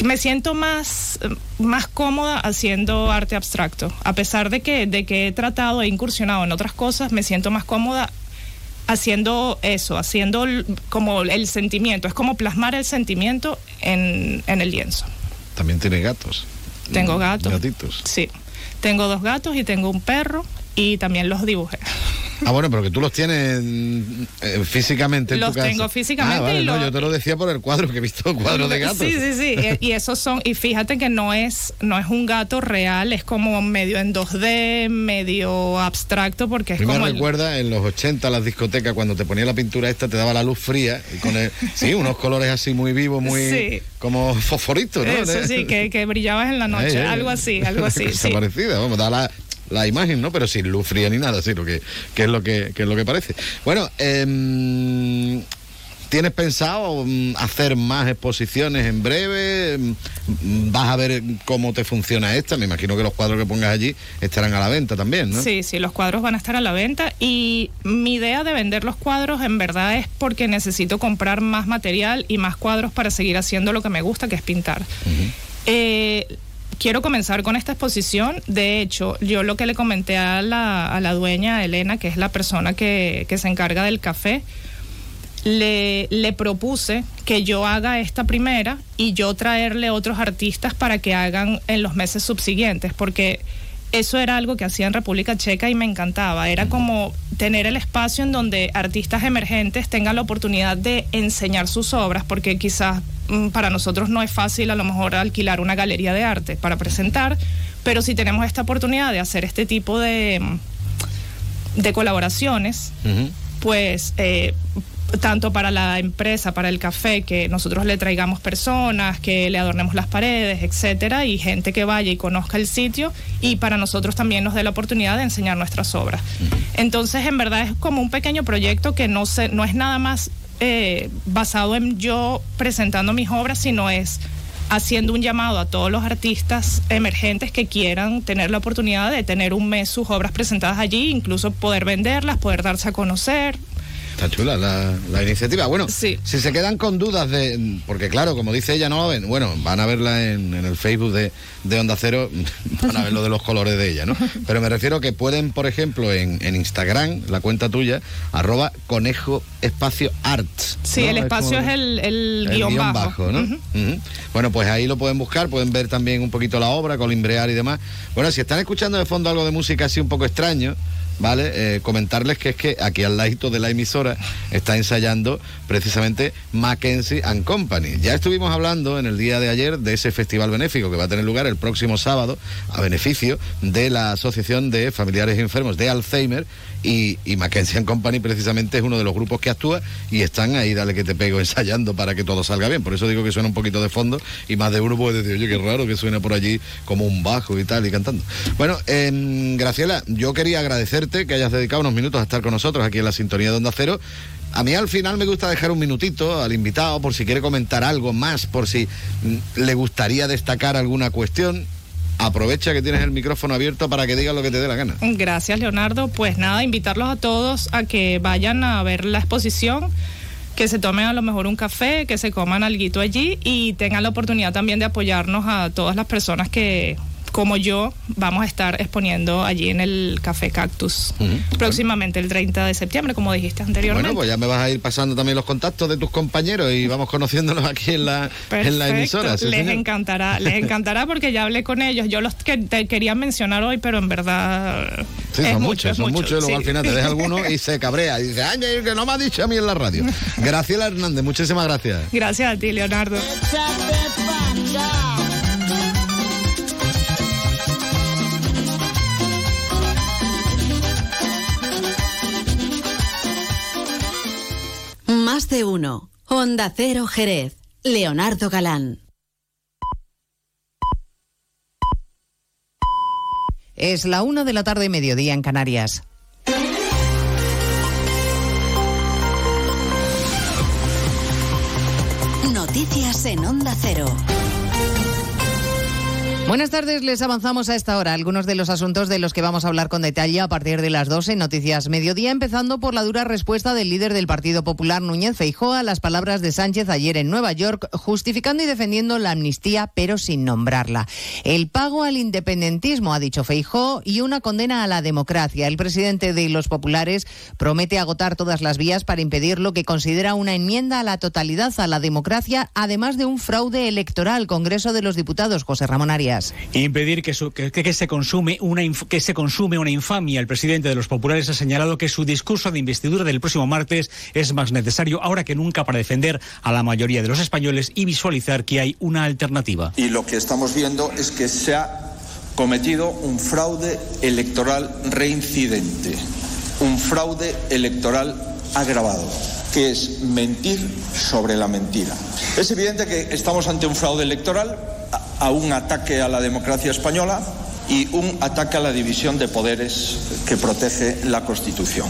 me siento más, más cómoda haciendo arte abstracto. A pesar de que, de que he tratado e incursionado en otras cosas, me siento más cómoda haciendo eso, haciendo como el sentimiento, es como plasmar el sentimiento en, en el lienzo. También tiene gatos. Tengo gatos. Gatitos. Sí, tengo dos gatos y tengo un perro y también los dibujé. Ah, bueno, pero que tú los tienes eh, físicamente en Los tu casa. tengo físicamente Ah, vale, y no, yo te lo decía por el cuadro, que he visto cuadros de gatos. Sí, sí, sí. y- Y esos son, y fíjate que no es, no es un gato real, es como medio en 2D, medio abstracto, porque es me como el- recuerda en los 80 las discotecas cuando te ponía la pintura esta te daba la luz fría y con el, sí, unos colores así muy vivos, muy Sí. como fosforitos, ¿no? Eso sí, que, que brillabas en la noche, Eh, eh, algo así, algo así. cosa sí. parecida, vamos, da la, la imagen, ¿no? Pero sin luz fría ni nada, sí, lo que, que es lo que, que es lo que parece. Bueno, em, ¿tienes pensado mm, hacer más exposiciones en breve? Mm, ¿Vas a ver cómo te funciona esta? Me imagino que los cuadros que pongas allí estarán a la venta también, ¿no? Sí, sí, los cuadros van a estar a la venta y mi idea de vender los cuadros en verdad es porque necesito comprar más material y más cuadros para seguir haciendo lo que me gusta, que es pintar. Eh, quiero comenzar con esta exposición. De hecho, yo lo que le comenté a la, a la dueña Elena, que es la persona que, que se encarga del café, le, le propuse que yo haga esta primera y yo traerle otros artistas para que hagan en los meses subsiguientes, porque eso era algo que hacía en República Checa y me encantaba. Era como tener el espacio en donde artistas emergentes tengan la oportunidad de enseñar sus obras, porque quizás mm, para nosotros no es fácil a lo mejor alquilar una galería de arte para presentar, pero si tenemos esta oportunidad de hacer este tipo de, mm, de colaboraciones, pues eh, tanto para la empresa, para el café, que nosotros le traigamos personas, que le adornemos las paredes, etcétera, y gente que vaya y conozca el sitio, y para nosotros también nos dé la oportunidad de enseñar nuestras obras. Entonces, en verdad es como un pequeño proyecto que no se, no es nada más eh, basado en yo presentando mis obras, sino es haciendo un llamado a todos los artistas emergentes que quieran tener la oportunidad de tener un mes sus obras presentadas allí, incluso poder venderlas, poder darse a conocer. Está chula la, la iniciativa. Bueno, si se quedan con dudas de. Porque, claro, como dice ella, no lo ven. Bueno, van a verla en, en el Facebook de, de Onda Cero, van a ver lo de los colores de ella, ¿no? Pero me refiero que pueden, por ejemplo, en, en Instagram, la cuenta tuya, arroba conejo espacio arts. Sí, ¿no? el espacio es el, el el guion, bajo. Bueno, pues ahí lo pueden buscar, pueden ver también un poquito la obra, colimbrear y demás. Bueno, si están escuchando de fondo algo de música así un poco extraño, ¿vale? Eh, comentarles que es que aquí al ladito de la emisora está ensayando precisamente Mackenzie and Company. Ya estuvimos hablando en el día de ayer de ese festival benéfico que va a tener lugar el próximo sábado a beneficio de la Asociación de Familiares Enfermos de Alzheimer y, Mackenzie and Company precisamente es uno de los grupos que actúa y están ahí, dale que te pego, ensayando para que todo salga bien. Por eso digo que suena un poquito de fondo y más de uno puede decir, oye, qué raro que suena por allí como un bajo y tal y cantando. Bueno, em, Graciela, yo quería agradecerte que hayas dedicado unos minutos a estar con nosotros aquí en la sintonía de Onda Cero. A mí al final me gusta dejar un minutito al invitado por si quiere comentar algo más, por si mm, le gustaría destacar alguna cuestión. Aprovecha que tienes el micrófono abierto para que digas lo que te dé la gana. Gracias, Leonardo. Pues nada, invitarlos a todos a que vayan a ver la exposición. que se tomen a lo mejor un café, que se coman algo allí y tengan la oportunidad también de apoyarnos a todas las personas que como yo, vamos a estar exponiendo allí en el Café Cactus próximamente el 30 de septiembre, como dijiste anteriormente. Bueno, pues ya me vas a ir pasando también los contactos de tus compañeros y vamos conociéndolos aquí en la, en la emisora. ¿sí, les encantará, les encantará porque ya hablé con ellos. Yo los que te quería mencionar hoy, pero en verdad. Sí, es son mucho, muchos, son mucho, muchos y luego sí. al final te deja alguno y se cabrea y dice, ay, que no me ha dicho a mí en la radio. Graciela Hernández, muchísimas gracias. Gracias a ti, Leonardo. Más de uno. Honda Cero Jerez. Leonardo Galán. Es la una de la tarde, mediodía en Canarias. Noticias en Onda Cero. Buenas tardes, les avanzamos a esta hora algunos de los asuntos de los que vamos a hablar con detalle a partir de las 12 en Noticias Mediodía, empezando por la dura respuesta del líder del Partido Popular, Núñez Feijóo, a las palabras de Sánchez ayer en Nueva York, justificando y defendiendo la amnistía, pero sin nombrarla. El pago al independentismo, ha dicho Feijóo, y una condena a la democracia. El presidente de los populares promete agotar todas las vías para impedir lo que considera una enmienda a la totalidad a la democracia, además de un fraude electoral. Congreso de los Diputados, José Ramón Arias. E impedir que, su- que- que se consume una inf- que se consume una infamia. El presidente de los populares ha señalado que su discurso de investidura del próximo martes es más necesario ahora que nunca para defender a la mayoría de los españoles y visualizar que hay una alternativa. Y lo que estamos viendo es que se ha cometido un fraude electoral reincidente, un fraude electoral agravado, que es mentir sobre la mentira. Es evidente que estamos ante un fraude electoral, a un ataque a la democracia española y un ataque a la división de poderes que protege la Constitución.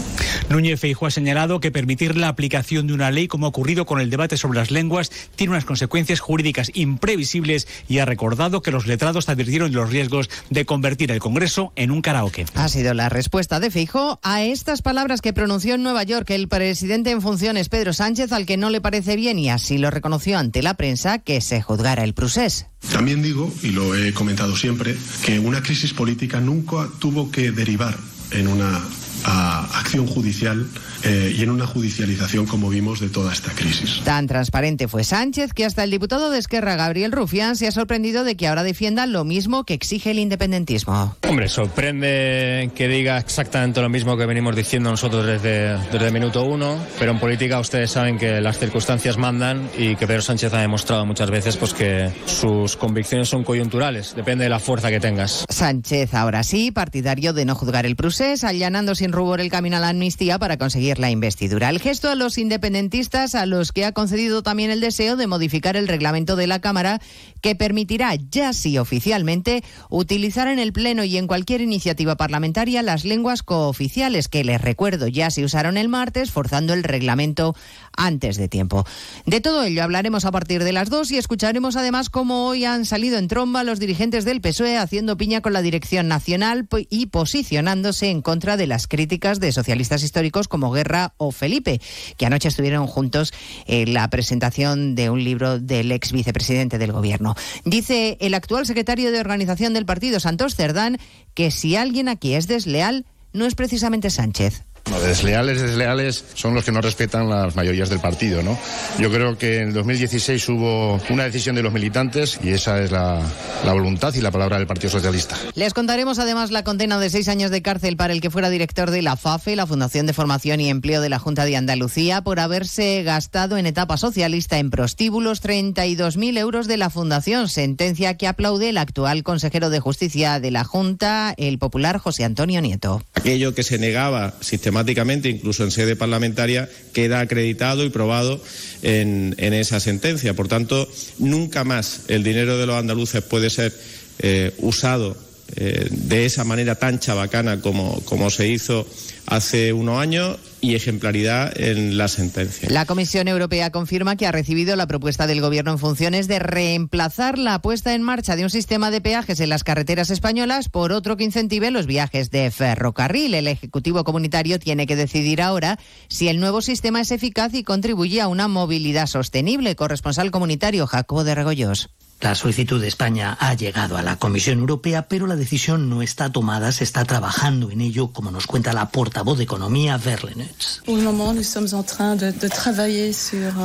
Núñez Feijóo ha señalado que permitir la aplicación de una ley, como ha ocurrido con el debate sobre las lenguas, tiene unas consecuencias jurídicas imprevisibles y ha recordado que los letrados advirtieron de los riesgos de convertir el Congreso en un karaoke. Ha sido la respuesta de Feijó a estas palabras que pronunció en Nueva York el presidente en funciones Pedro Sánchez, al que no le parece bien y así lo reconoció ante la prensa que se juzgara el procés. También digo, y lo he comentado siempre, que una crisis política nunca tuvo que derivar en una ah, acción judicial eh, y en una judicialización como vimos de toda esta crisis. Tan transparente fue Sánchez que hasta el diputado de Esquerra, Gabriel Rufián, se ha sorprendido de que ahora defienda lo mismo que exige el independentismo. Hombre, sorprende que diga exactamente lo mismo que venimos diciendo nosotros desde, desde el minuto uno, pero en política ustedes saben que las circunstancias mandan y que Pedro Sánchez ha demostrado muchas veces pues, que sus convicciones son coyunturales, depende de la fuerza que tengas. Sánchez, ahora sí, partidario de no juzgar el procés, allanando rubor el camino a la amnistía para conseguir la investidura. El gesto a los independentistas, a los que ha concedido también el deseo de modificar el reglamento de la Cámara, que permitirá, ya sí oficialmente, utilizar en el Pleno y en cualquier iniciativa parlamentaria las lenguas cooficiales, que les recuerdo ya se usaron el martes, forzando el reglamento antes de tiempo. De todo ello hablaremos a partir de las dos y escucharemos además cómo hoy han salido en tromba los dirigentes del PSOE haciendo piña con la dirección nacional y posicionándose en contra de las críticas de socialistas históricos como Guerra o Felipe, que anoche estuvieron juntos en la presentación de un libro del ex vicepresidente del gobierno. Dice el actual secretario de organización del partido, Santos Cerdán, que si alguien aquí es desleal, no es precisamente Sánchez. No, desleales, desleales son los que no respetan las mayorías del partido, ¿no? Yo creo que en 2016 hubo una decisión de los militantes y esa es la, la voluntad y la palabra del Partido Socialista. Les contaremos además la condena de seis años de cárcel para el que fuera director de la FAFE, la Fundación de Formación y Empleo de la Junta de Andalucía, por haberse gastado en etapa socialista en prostíbulos 32.000 euros de la Fundación, sentencia que aplaude el actual consejero de Justicia de la Junta, el popular José Antonio Nieto. Aquello que se negaba sistemáticamente, incluso en sede parlamentaria, queda acreditado y probado en, en esa sentencia. Por tanto, nunca más el dinero de los andaluces puede ser eh, usado eh, de esa manera tan chabacana como, como se hizo hace unos años y ejemplaridad en la sentencia. La Comisión Europea confirma que ha recibido la propuesta del Gobierno en funciones de reemplazar la puesta en marcha de un sistema de peajes en las carreteras españolas por otro que incentive los viajes de ferrocarril. El Ejecutivo Comunitario tiene que decidir ahora si el nuevo sistema es eficaz y contribuye a una movilidad sostenible. Corresponsal comunitario Jacobo de Regoyos. La solicitud de España ha llegado a la Comisión Europea, pero la decisión no está tomada. Se está trabajando en ello, como nos cuenta la portavoz de Economía, Verlenets.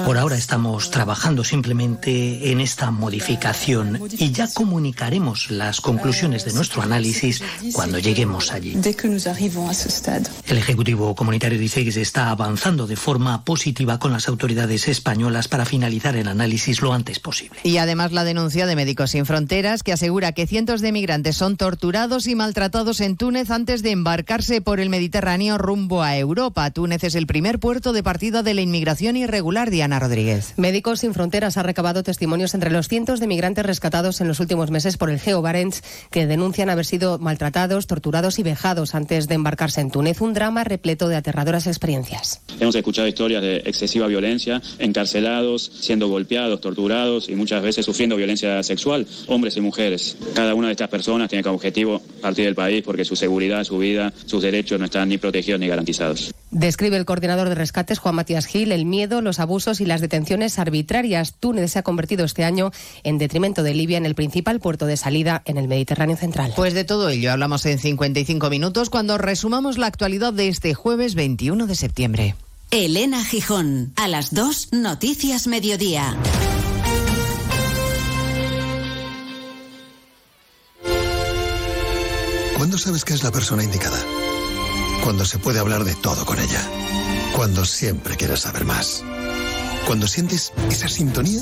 Por ahora estamos trabajando simplemente en esta modificación y ya comunicaremos las conclusiones de nuestro análisis cuando lleguemos allí. El Ejecutivo Comunitario dice que se está avanzando de forma positiva con las autoridades españolas para finalizar el análisis lo antes posible. Y además la denuncia de Médicos Sin Fronteras que asegura que cientos de migrantes son torturados y maltratados en Túnez antes de embarcarse por el Mediterráneo rumbo a Europa. Túnez es el primer puerto de partida de la inmigración irregular, Diana Rodríguez. Médicos Sin Fronteras ha recabado testimonios entre los cientos de migrantes rescatados en los últimos meses por el Geo Barents que denuncian haber sido maltratados, torturados y vejados antes de embarcarse en Túnez. Un drama repleto de aterradoras experiencias. Hemos escuchado historias de excesiva violencia, encarcelados, siendo golpeados, torturados y muchas veces sufriendo violencia sexual, hombres y mujeres. Cada una de estas personas tiene como objetivo partir del país porque su seguridad, su vida, sus derechos no están ni protegidos ni garantizados. Describe el coordinador de rescates, Juan Matías Gil, el miedo, los abusos y las detenciones arbitrarias. Túnez se ha convertido este año, en detrimento de Libia, en el principal puerto de salida en el Mediterráneo central. Pues de todo ello hablamos en 55 minutos cuando resumamos la actualidad de este jueves 21 de septiembre. Elena Gijón, a las 2, Noticias Mediodía. ¿Cuándo sabes que es la persona indicada? Cuando se puede hablar de todo con ella. Cuando siempre quieres saber más. Cuando sientes esa sintonía,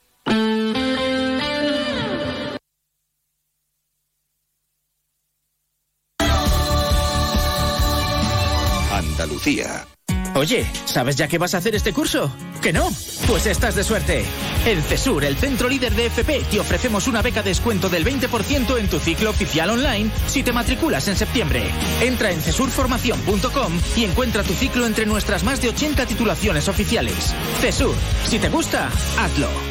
Oye, ¿sabes ya qué vas a hacer este curso? ¿Que no? Pues estás de suerte. En CESUR, el centro líder de FP, te ofrecemos una beca de descuento del 20% en tu ciclo oficial online si te matriculas en septiembre. Entra en cesurformación.com y encuentra tu ciclo entre nuestras más de 80 titulaciones oficiales. CESUR, si te gusta, hazlo.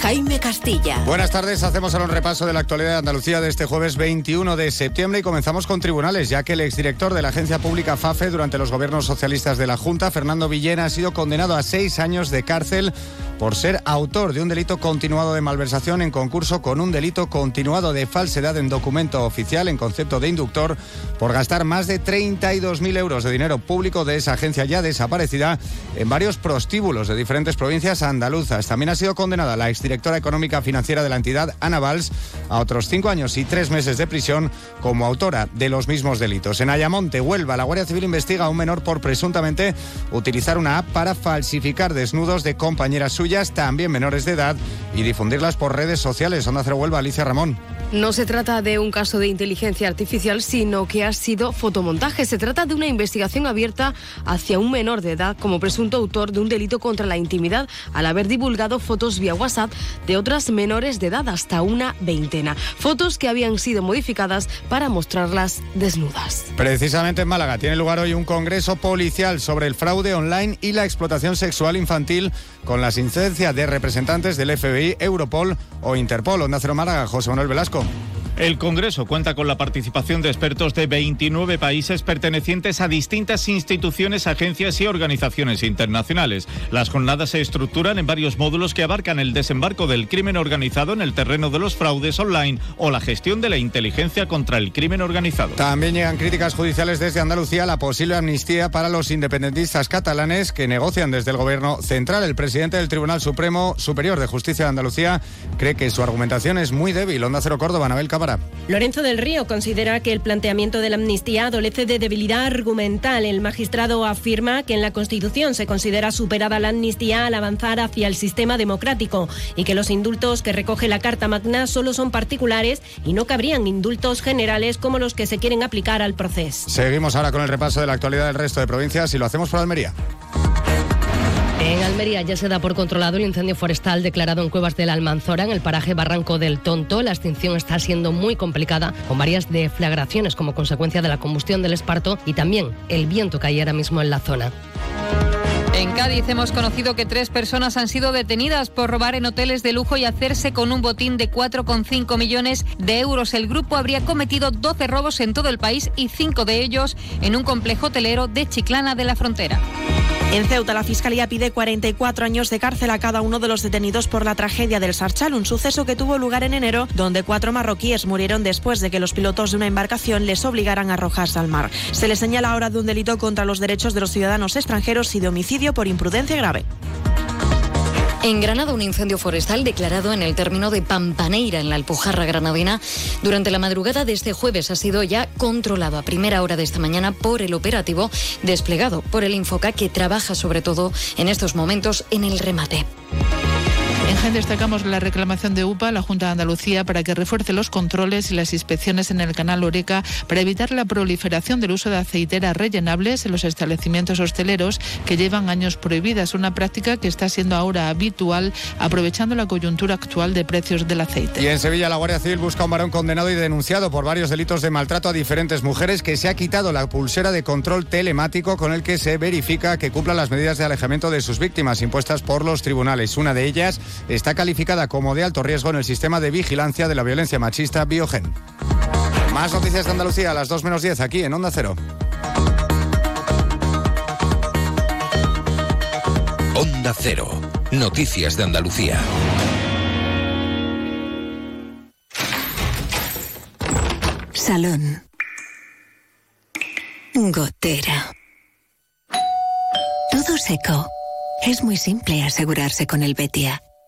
Jaime Castilla. Buenas tardes, hacemos ahora un repaso de la actualidad de Andalucía de este jueves 21 de septiembre y comenzamos con tribunales, ya que el exdirector de la agencia pública FAFE durante los gobiernos socialistas de la Junta, Fernando Villena, ha sido condenado a seis años de cárcel por ser autor de un delito continuado de malversación en concurso con un delito continuado de falsedad en documento oficial en concepto de inductor por gastar más de 32.000 euros de dinero público de esa agencia ya desaparecida en varios prostíbulos de diferentes provincias andaluzas. También ha sido condenada la exdirectora económica financiera de la entidad, Ana Valls, a otros cinco años y tres meses de prisión como autora de los mismos delitos. En Ayamonte, Huelva, la Guardia Civil investiga a un menor por presuntamente utilizar una app para falsificar desnudos de compañeras suyas, también menores de edad, y difundirlas por redes sociales. Onda Cero Huelva, Alicia Ramón. No se trata de un caso de inteligencia artificial, sino que ha sido fotomontaje. Se trata de una investigación abierta hacia un menor de edad como presunto autor de un delito contra la intimidad al haber divulgado fotos vía WhatsApp de otras menores de edad, hasta una veintena. Fotos que habían sido modificadas para mostrarlas desnudas. Precisamente en Málaga tiene lugar hoy un congreso policial sobre el fraude online y la explotación sexual infantil con la asistencia de representantes del FBI, Europol o Interpol. Onda Cero Málaga, José Manuel Velasco. El Congreso cuenta con la participación de expertos de 29 países pertenecientes a distintas instituciones, agencias y organizaciones internacionales. Las jornadas se estructuran en varios módulos que abarcan el desembarco del crimen organizado en el terreno de los fraudes online o la gestión de la inteligencia contra el crimen organizado. También llegan críticas judiciales desde Andalucía a la posible amnistía para los independentistas catalanes que negocian desde el gobierno central. El presidente del Tribunal Supremo Superior de Justicia de Andalucía cree que su argumentación es muy débil. Cámara. Lorenzo del Río considera que el planteamiento de la amnistía adolece de debilidad argumental. El magistrado afirma que en la Constitución se considera superada la amnistía al avanzar hacia el sistema democrático y que los indultos que recoge la Carta Magna solo son particulares y no cabrían indultos generales como los que se quieren aplicar al proceso. Seguimos ahora con el repaso de la actualidad del resto de provincias y lo hacemos por Almería. En Almería ya se da por controlado el incendio forestal declarado en Cuevas de la Almanzora, en el paraje Barranco del Tonto. La extinción está siendo muy complicada, con varias deflagraciones como consecuencia de la combustión del esparto y también el viento que hay ahora mismo en la zona. En Cádiz hemos conocido que tres personas han sido detenidas por robar en hoteles de lujo y hacerse con un botín de 4,5 millones de euros. El grupo habría cometido 12 robos en todo el país y cinco de ellos en un complejo hotelero de Chiclana de la Frontera. En Ceuta, la Fiscalía pide 44 años de cárcel a cada uno de los detenidos por la tragedia del Sarchal, un suceso que tuvo lugar en enero, donde cuatro marroquíes murieron después de que los pilotos de una embarcación les obligaran a arrojarse al mar. Se les señala ahora de un delito contra los derechos de los ciudadanos extranjeros y de homicidio por imprudencia grave. En Granada, un incendio forestal declarado en el término de Pampaneira, en la Alpujarra granadina, durante la madrugada de este jueves ha sido ya controlado a primera hora de esta mañana por el operativo desplegado por el Infoca, que trabaja sobre todo en estos momentos en el remate. Destacamos la reclamación de UPA, la Junta de Andalucía, para que refuerce los controles y las inspecciones en el canal Oreca para evitar la proliferación del uso de aceiteras rellenables en los establecimientos hosteleros que llevan años prohibidas, una práctica que está siendo ahora habitual aprovechando la coyuntura actual de precios del aceite. Y en Sevilla la Guardia Civil busca a un varón condenado y denunciado por varios delitos de maltrato a diferentes mujeres que se ha quitado la pulsera de control telemático con el que se verifica que cumplan las medidas de alejamiento de sus víctimas impuestas por los tribunales. Una de ellas está calificada como de alto riesgo en el sistema de vigilancia de la violencia machista Biogen. Más noticias de Andalucía a las 2 menos 10 aquí en Onda Cero. Onda Cero. Noticias de Andalucía. Salón. Gotera. Todo seco. Es muy simple asegurarse con el Betia.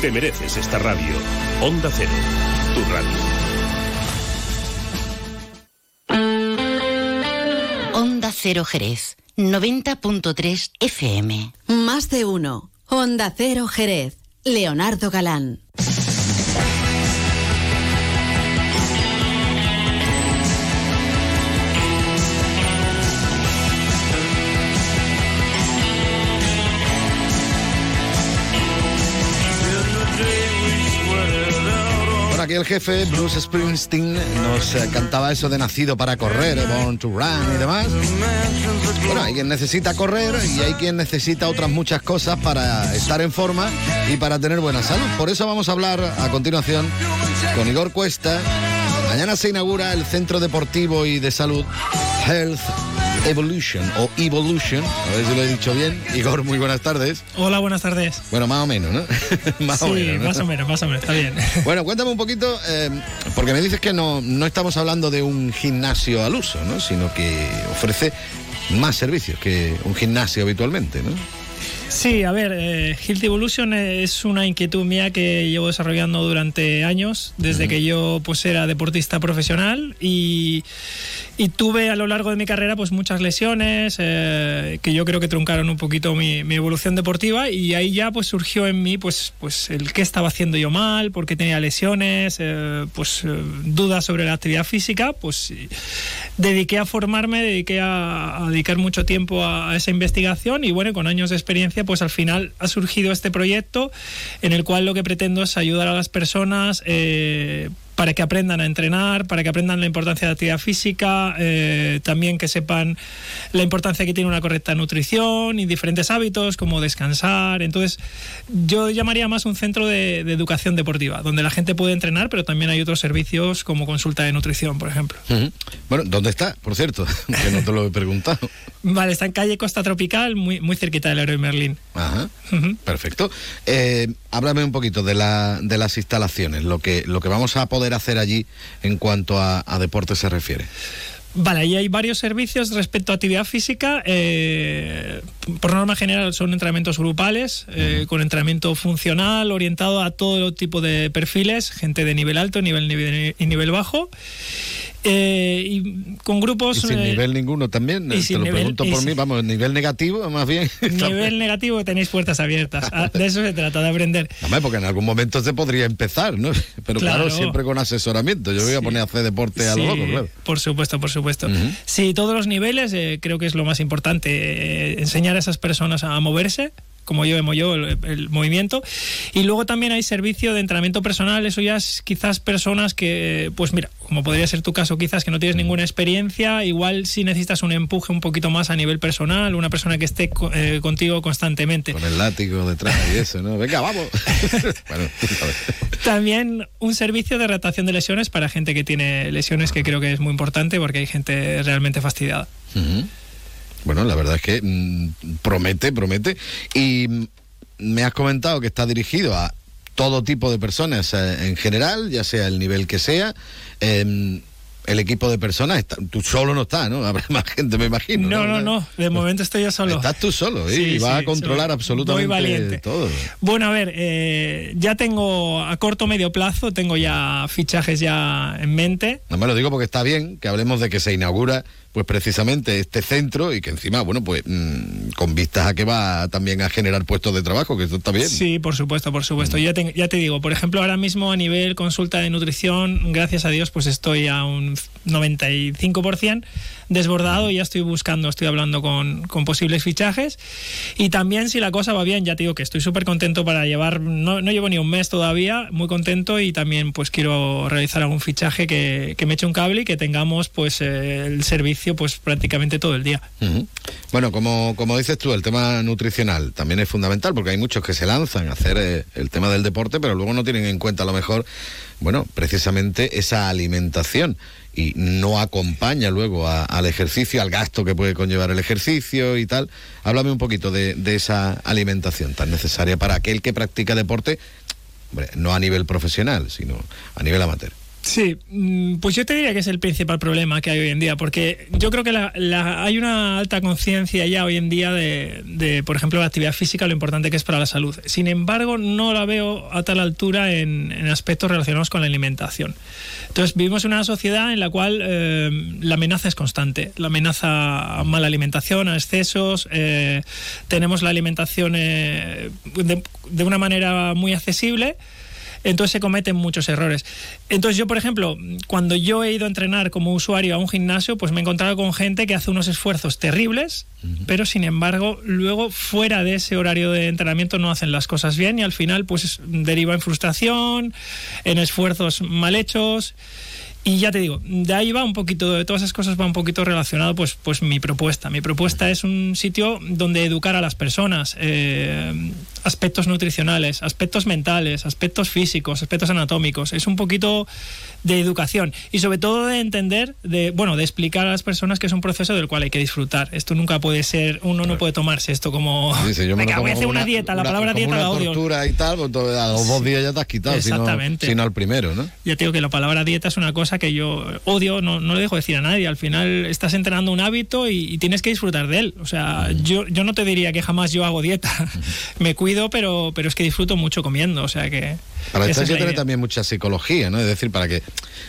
Te mereces esta radio. Onda Cero, tu radio. Onda Cero Jerez, 90.3 FM. Más de uno. Onda Cero Jerez. Leonardo Galán. Aquí el jefe, Bruce Springsteen, nos eh, cantaba eso de nacido para correr, born to run y demás. Bueno, hay quien necesita correr y hay quien necesita otras muchas cosas para estar en forma y para tener buena salud. Por eso vamos a hablar a continuación con Igor Cuesta. Mañana se inaugura el Centro Deportivo y de Salud Health Evolution o Evolution, a ver si lo he dicho bien. Igor, muy buenas tardes. Hola, buenas tardes. Bueno, más o menos, ¿no? más o menos. Más o menos, más o menos, está bien. bueno, cuéntame un poquito, eh, porque me dices que no, no estamos hablando de un gimnasio al uso, ¿no? Sino que ofrece más servicios que un gimnasio habitualmente, ¿no? Sí, a ver, eh, Health Evolution es una inquietud mía que llevo desarrollando durante años, desde que yo pues era deportista profesional y, y tuve a lo largo de mi carrera pues muchas lesiones eh, que yo creo que truncaron un poquito mi, mi, evolución deportiva. Y ahí ya pues surgió en mí pues, pues el qué estaba haciendo yo mal, por qué tenía lesiones, eh, pues eh, dudas sobre la actividad física, pues dediqué a formarme, dediqué a, dedicar mucho tiempo a, a esa investigación. Y bueno, con años de experiencia pues al final ha surgido este proyecto en el cual lo que pretendo es ayudar a las personas eh, para que aprendan a entrenar, para que aprendan la importancia de la actividad física, eh, también que sepan la importancia que tiene una correcta nutrición y diferentes hábitos como descansar. Entonces, yo llamaría más un centro de, de, educación deportiva, donde la gente puede entrenar, pero también hay otros servicios como consulta de nutrición, por ejemplo. Uh -huh. Bueno, ¿dónde está, por cierto? que no te lo he preguntado. Vale, está en calle Costa Tropical, muy, muy cerquita del Héroe Merlín. Ajá, uh -huh. perfecto. Eh, háblame un poquito de, la, de las instalaciones, lo que, lo que vamos a poder hacer allí en cuanto a, a deporte se refiere? Vale, ahí hay varios servicios respecto a actividad física. Eh, por norma general son entrenamientos grupales, eh, uh -huh. con entrenamiento funcional, orientado a todo tipo de perfiles, gente de nivel alto, nivel, nivel y nivel bajo. Eh, y con grupos. ¿Y sin eh, nivel ninguno también. y Te sin lo nivel- pregunto por mí, vamos, nivel negativo más bien. Nivel negativo tenéis puertas abiertas. Ah, De eso se trata, de aprender. Porque en algún momento se podría empezar, ¿no? Pero claro, Claro. siempre con asesoramiento. Yo me voy a Sí. poner a hacer deporte a Sí, lo loco, claro. Por supuesto, por supuesto. Sí, todos los niveles eh, creo que es lo más importante. eh, enseñar a esas personas a moverse como yo yo el, el movimiento y luego también hay servicio de entrenamiento personal eso ya es quizás personas que pues mira como podría ser tu caso quizás que no tienes ninguna experiencia igual si necesitas un empuje un poquito más a nivel personal una persona que esté eh, contigo constantemente Con el látigo detrás y eso, ¿no? Venga, vamos. bueno, tú sabes. También un servicio de retractación de lesiones para gente que tiene lesiones, que creo que es muy importante porque hay gente realmente fastidiada. Ujú. Bueno, la verdad es que mm, promete, promete. Y me has comentado que está dirigido a todo tipo de personas eh, en general, ya sea el nivel que sea. Em, el equipo de personas, está- tú solo no estás, ¿no? Habrá más gente, me imagino. No, no, no, de momento estoy yo solo. Estás tú solo, ¿eh? Sí, y vas sí, a controlar absolutamente muy valiente. todo. Bueno, a ver, eh, ya tengo a corto medio plazo, tengo ya fichajes ya en mente. No me lo digo porque está bien que hablemos de que se inaugura pues precisamente este centro y que encima, bueno, pues mm, con vistas a que va también a generar puestos de trabajo, que eso está bien. Sí, por supuesto, por supuesto. Ya, te, ya te digo, por ejemplo, ahora mismo a nivel consulta de nutrición, gracias a Dios, pues estoy a un 95% desbordado y ya estoy buscando, estoy hablando con, con posibles fichajes. Y también si la cosa va bien, ya te digo que estoy súper contento para llevar, no, no llevo ni un mes todavía, muy contento y también pues quiero realizar algún fichaje que, que me eche un cable y que tengamos pues eh, el servicio pues prácticamente todo el día. Bueno, como, como dices tú, el tema nutricional también es fundamental porque hay muchos que se lanzan a hacer eh, el tema del deporte, pero luego no tienen en cuenta a lo mejor, bueno, precisamente esa alimentación y no acompaña luego a- al ejercicio, al gasto que puede conllevar el ejercicio y tal. Háblame un poquito de, de esa alimentación tan necesaria para aquel que practica deporte, hombre, no a nivel profesional, sino a nivel amateur. Sí, mm, pues yo te diría que es el principal problema que hay hoy en día, porque yo creo que la- la- hay una alta conciencia ya hoy en día de, de, por ejemplo, la actividad física, lo importante que es para la salud. Sin embargo, no la veo a tal altura en, en aspectos relacionados con la alimentación. Entonces, vivimos en una sociedad en la cual eh, la amenaza es constante. La amenaza a mala alimentación, a excesos. eh, tenemos la alimentación eh, de, de una manera muy accesible. Entonces se cometen muchos errores. Entonces yo, por ejemplo, cuando yo he ido a entrenar como usuario a un gimnasio, pues me he encontrado con gente que hace unos esfuerzos terribles, pero sin embargo luego fuera de ese horario de entrenamiento no hacen las cosas bien y al final pues deriva en frustración, en esfuerzos mal hechos. Y ya te digo, de ahí va un poquito, de todas esas cosas va un poquito relacionado pues, pues mi propuesta. Mi propuesta es un sitio donde educar a las personas, eh, aspectos nutricionales, aspectos mentales, aspectos físicos, aspectos anatómicos. Es un poquito de educación y sobre todo de entender, de bueno, de explicar a las personas que es un proceso del cual hay que disfrutar. Esto nunca puede ser, uno no puede tomarse esto como, venga, voy a hacer una, dieta, la palabra dieta la odio. y tal, pues, a los dos días ya te has quitado, Exactamente. Sino, al primero, ¿no? Ya te digo que la palabra dieta es una cosa que yo odio, no, no le dejo decir a nadie. Al final estás entrenando un hábito y, tienes que disfrutar de él. O sea, yo, yo no te diría que jamás yo hago dieta. Me cuido, pero, pero es que disfruto mucho comiendo. O sea que. Para esto hay que tener también mucha psicología, ¿no? Es decir, para que,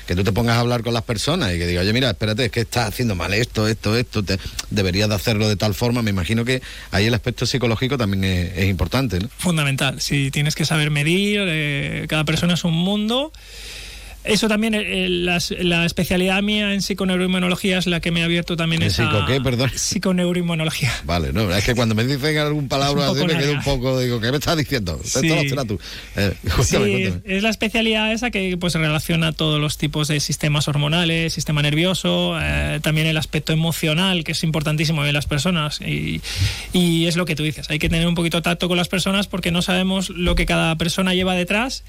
que tú te pongas a hablar con las personas y que digas, oye, mira, espérate, es que estás haciendo mal esto, esto, esto, te, deberías de hacerlo de tal forma. Me imagino que ahí el aspecto psicológico también es, importante, ¿no? Fundamental, sí, tienes que saber medir, eh, cada persona es un mundo eso también, eh, la, especialidad mía en psiconeuroinmunología es la que me ha abierto también ¿En esa... qué, perdón? Psiconeuroinmunología. Vale, no, es que cuando me dicen algún palabra así me quedo un poco, digo, ¿qué me estás diciendo? Sí, tú. Eh, sí es la especialidad esa que pues relaciona todos los tipos de sistemas hormonales, sistema nervioso, eh, también el aspecto emocional, que es importantísimo en las personas. Y, y es lo que tú dices, hay que tener un poquito tacto con las personas porque no sabemos lo que cada persona lleva detrás.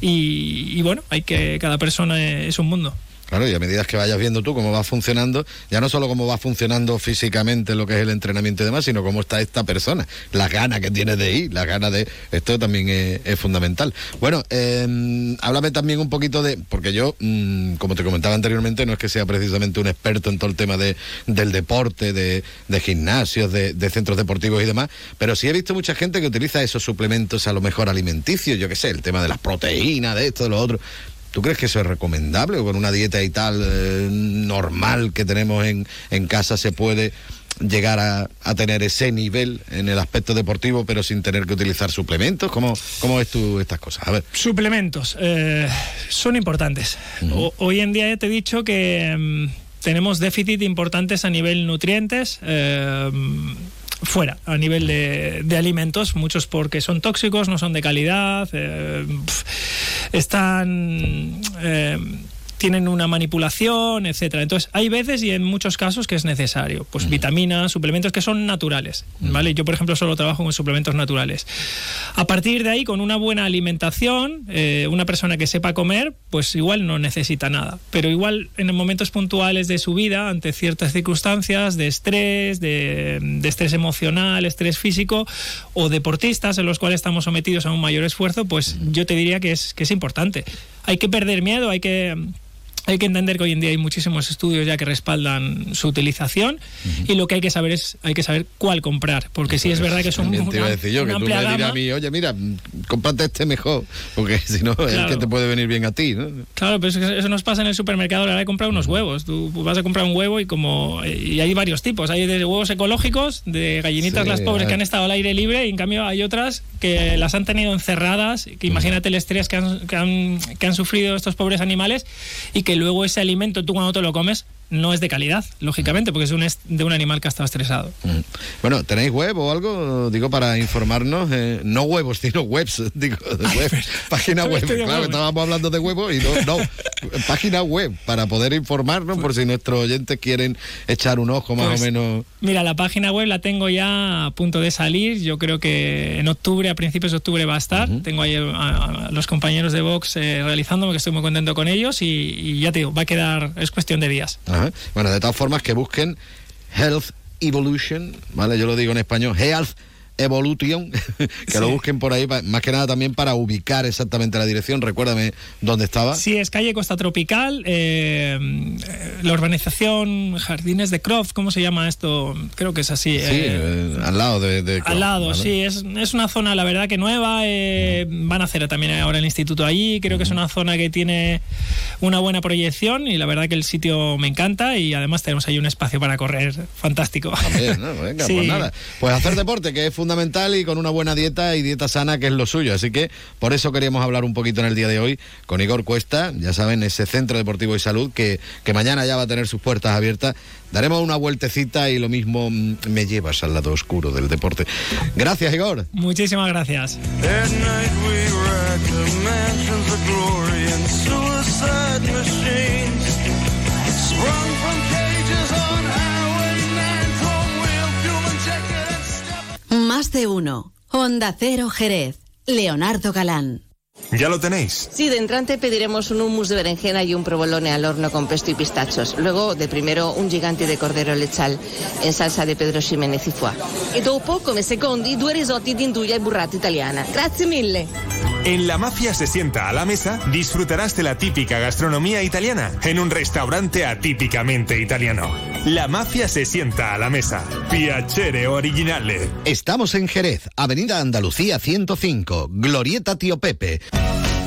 y bueno, hay que cada persona es un mundo. Claro, y a medida que vayas viendo tú cómo va funcionando, ya no solo cómo va funcionando físicamente lo que es el entrenamiento y demás, sino cómo está esta persona, las ganas que tiene de ir, las ganas de... Esto también es, fundamental. Bueno, eh, háblame también un poquito de... Porque yo, mm, como te comentaba anteriormente, no es que sea precisamente un experto en todo el tema de, del deporte, de, gimnasios, de, de, centros deportivos y demás, pero sí he visto mucha gente que utiliza esos suplementos a lo mejor alimenticios, yo qué sé, el tema de las proteínas, de esto, de lo otro. ¿Tú crees que eso es recomendable o con una dieta y tal eh, normal que tenemos en, en casa se puede llegar a, tener ese nivel en el aspecto deportivo, pero sin tener que utilizar suplementos? ¿Cómo, cómo ves tú estas cosas? A ver. Suplementos eh, son importantes. hoy en día ya te he dicho que mm, tenemos déficit importantes a nivel nutrientes. Eh, fuera a nivel de, alimentos, muchos porque son tóxicos, no son de calidad, eh, están... Eh, tienen una manipulación, etcétera. Entonces, hay veces y en muchos casos que es necesario, pues vitaminas, suplementos que son naturales, ¿vale? Yo, por ejemplo, solo trabajo con suplementos naturales. A partir de ahí, con una buena alimentación, eh, una persona que sepa comer, pues igual no necesita nada, pero igual en momentos puntuales de su vida, ante ciertas circunstancias de estrés, de, de estrés emocional, estrés físico o deportistas en los cuales estamos sometidos a un mayor esfuerzo, pues yo te diría que es, que es importante. Hay que perder miedo, hay que hay que entender que hoy en día hay muchísimos estudios ya que respaldan su utilización y lo que hay que saber es hay que saber cuál comprar, porque si es verdad que es un te iba a decir yo que tú me dirás a mí, oye, mira, cómprate este mejor, porque si no es el que te puede venir bien a ti, ¿no? Claro, pero eso nos pasa en el supermercado a la hora de comprar unos huevos. Tú vas a comprar un huevo y como y hay varios tipos, hay de huevos ecológicos, de gallinitas las pobres que han estado al aire libre y en cambio hay otras que las han tenido encerradas, que imagínate el estrés que han, que han, que han sufrido estos pobres animales y que luego ese alimento tú cuando te lo comes no es de calidad, lógicamente, porque es un de un animal que ha estado estresado. Mm. Bueno, ¿tenéis web o algo? Digo, para informarnos. Eh, no huevos, sino webs. Digo, web, página web. Claro, estábamos hablando de huevos y no, no. página web, para poder informarnos por si nuestros oyentes quieren echar un ojo más o pues, menos. Mira, la página web la tengo ya a punto de salir. Yo creo que en octubre, a principios de octubre va a estar. Tengo ahí a, los compañeros de Vox eh, realizándome, que estoy muy contento con ellos y, ya te digo, va a quedar, es cuestión de días. Bueno, de todas formas que busquen Health Evolution, ¿vale? Yo lo digo en español, Health Evolution, que lo busquen por ahí, más que nada también para ubicar exactamente la dirección. Recuérdame dónde estaba. Sí, es calle Costa Tropical, eh, la urbanización Jardines de Croft, ¿cómo se llama esto? Creo que es así. Sí, eh, al lado de, Al lado, sí, es, es, una zona, la verdad que nueva. Eh, van a hacer también ahora el instituto allí. Creo que es una zona que tiene una buena proyección y la verdad que el sitio me encanta y además tenemos ahí un espacio para correr fantástico. También, ¿no? Venga, pues nada. Pues hacer deporte, que es fundamental y con una buena dieta y dieta sana, que es lo suyo. Así que por eso queríamos hablar un poquito en el día de hoy con Igor Cuesta, ya saben, ese centro deportivo y salud que, que mañana ya va a tener sus puertas abiertas. Daremos una vueltecita y lo mismo mm, me llevas al lado oscuro del deporte. Gracias, Igor. Muchísimas gracias. Más de uno. Onda Cero Jerez. Leonardo Galán. ¿Ya lo tenéis? Sí, de entrante pediremos un hummus de berenjena y un provolone al horno con pesto y pistachos. Luego, de primero, un gigante de cordero lechal en salsa de Pedro Ximénez y foie. E dopo, come secondi, due risotti di induja e burrata italiana. Grazie mille. En La Mafia se sienta a la mesa, disfrutarás de la típica gastronomía italiana en un restaurante atípicamente italiano. La Mafia se sienta a la mesa. Piacere originale. Estamos en Jerez, Avenida Andalucía 105, Glorieta Tío Pepe.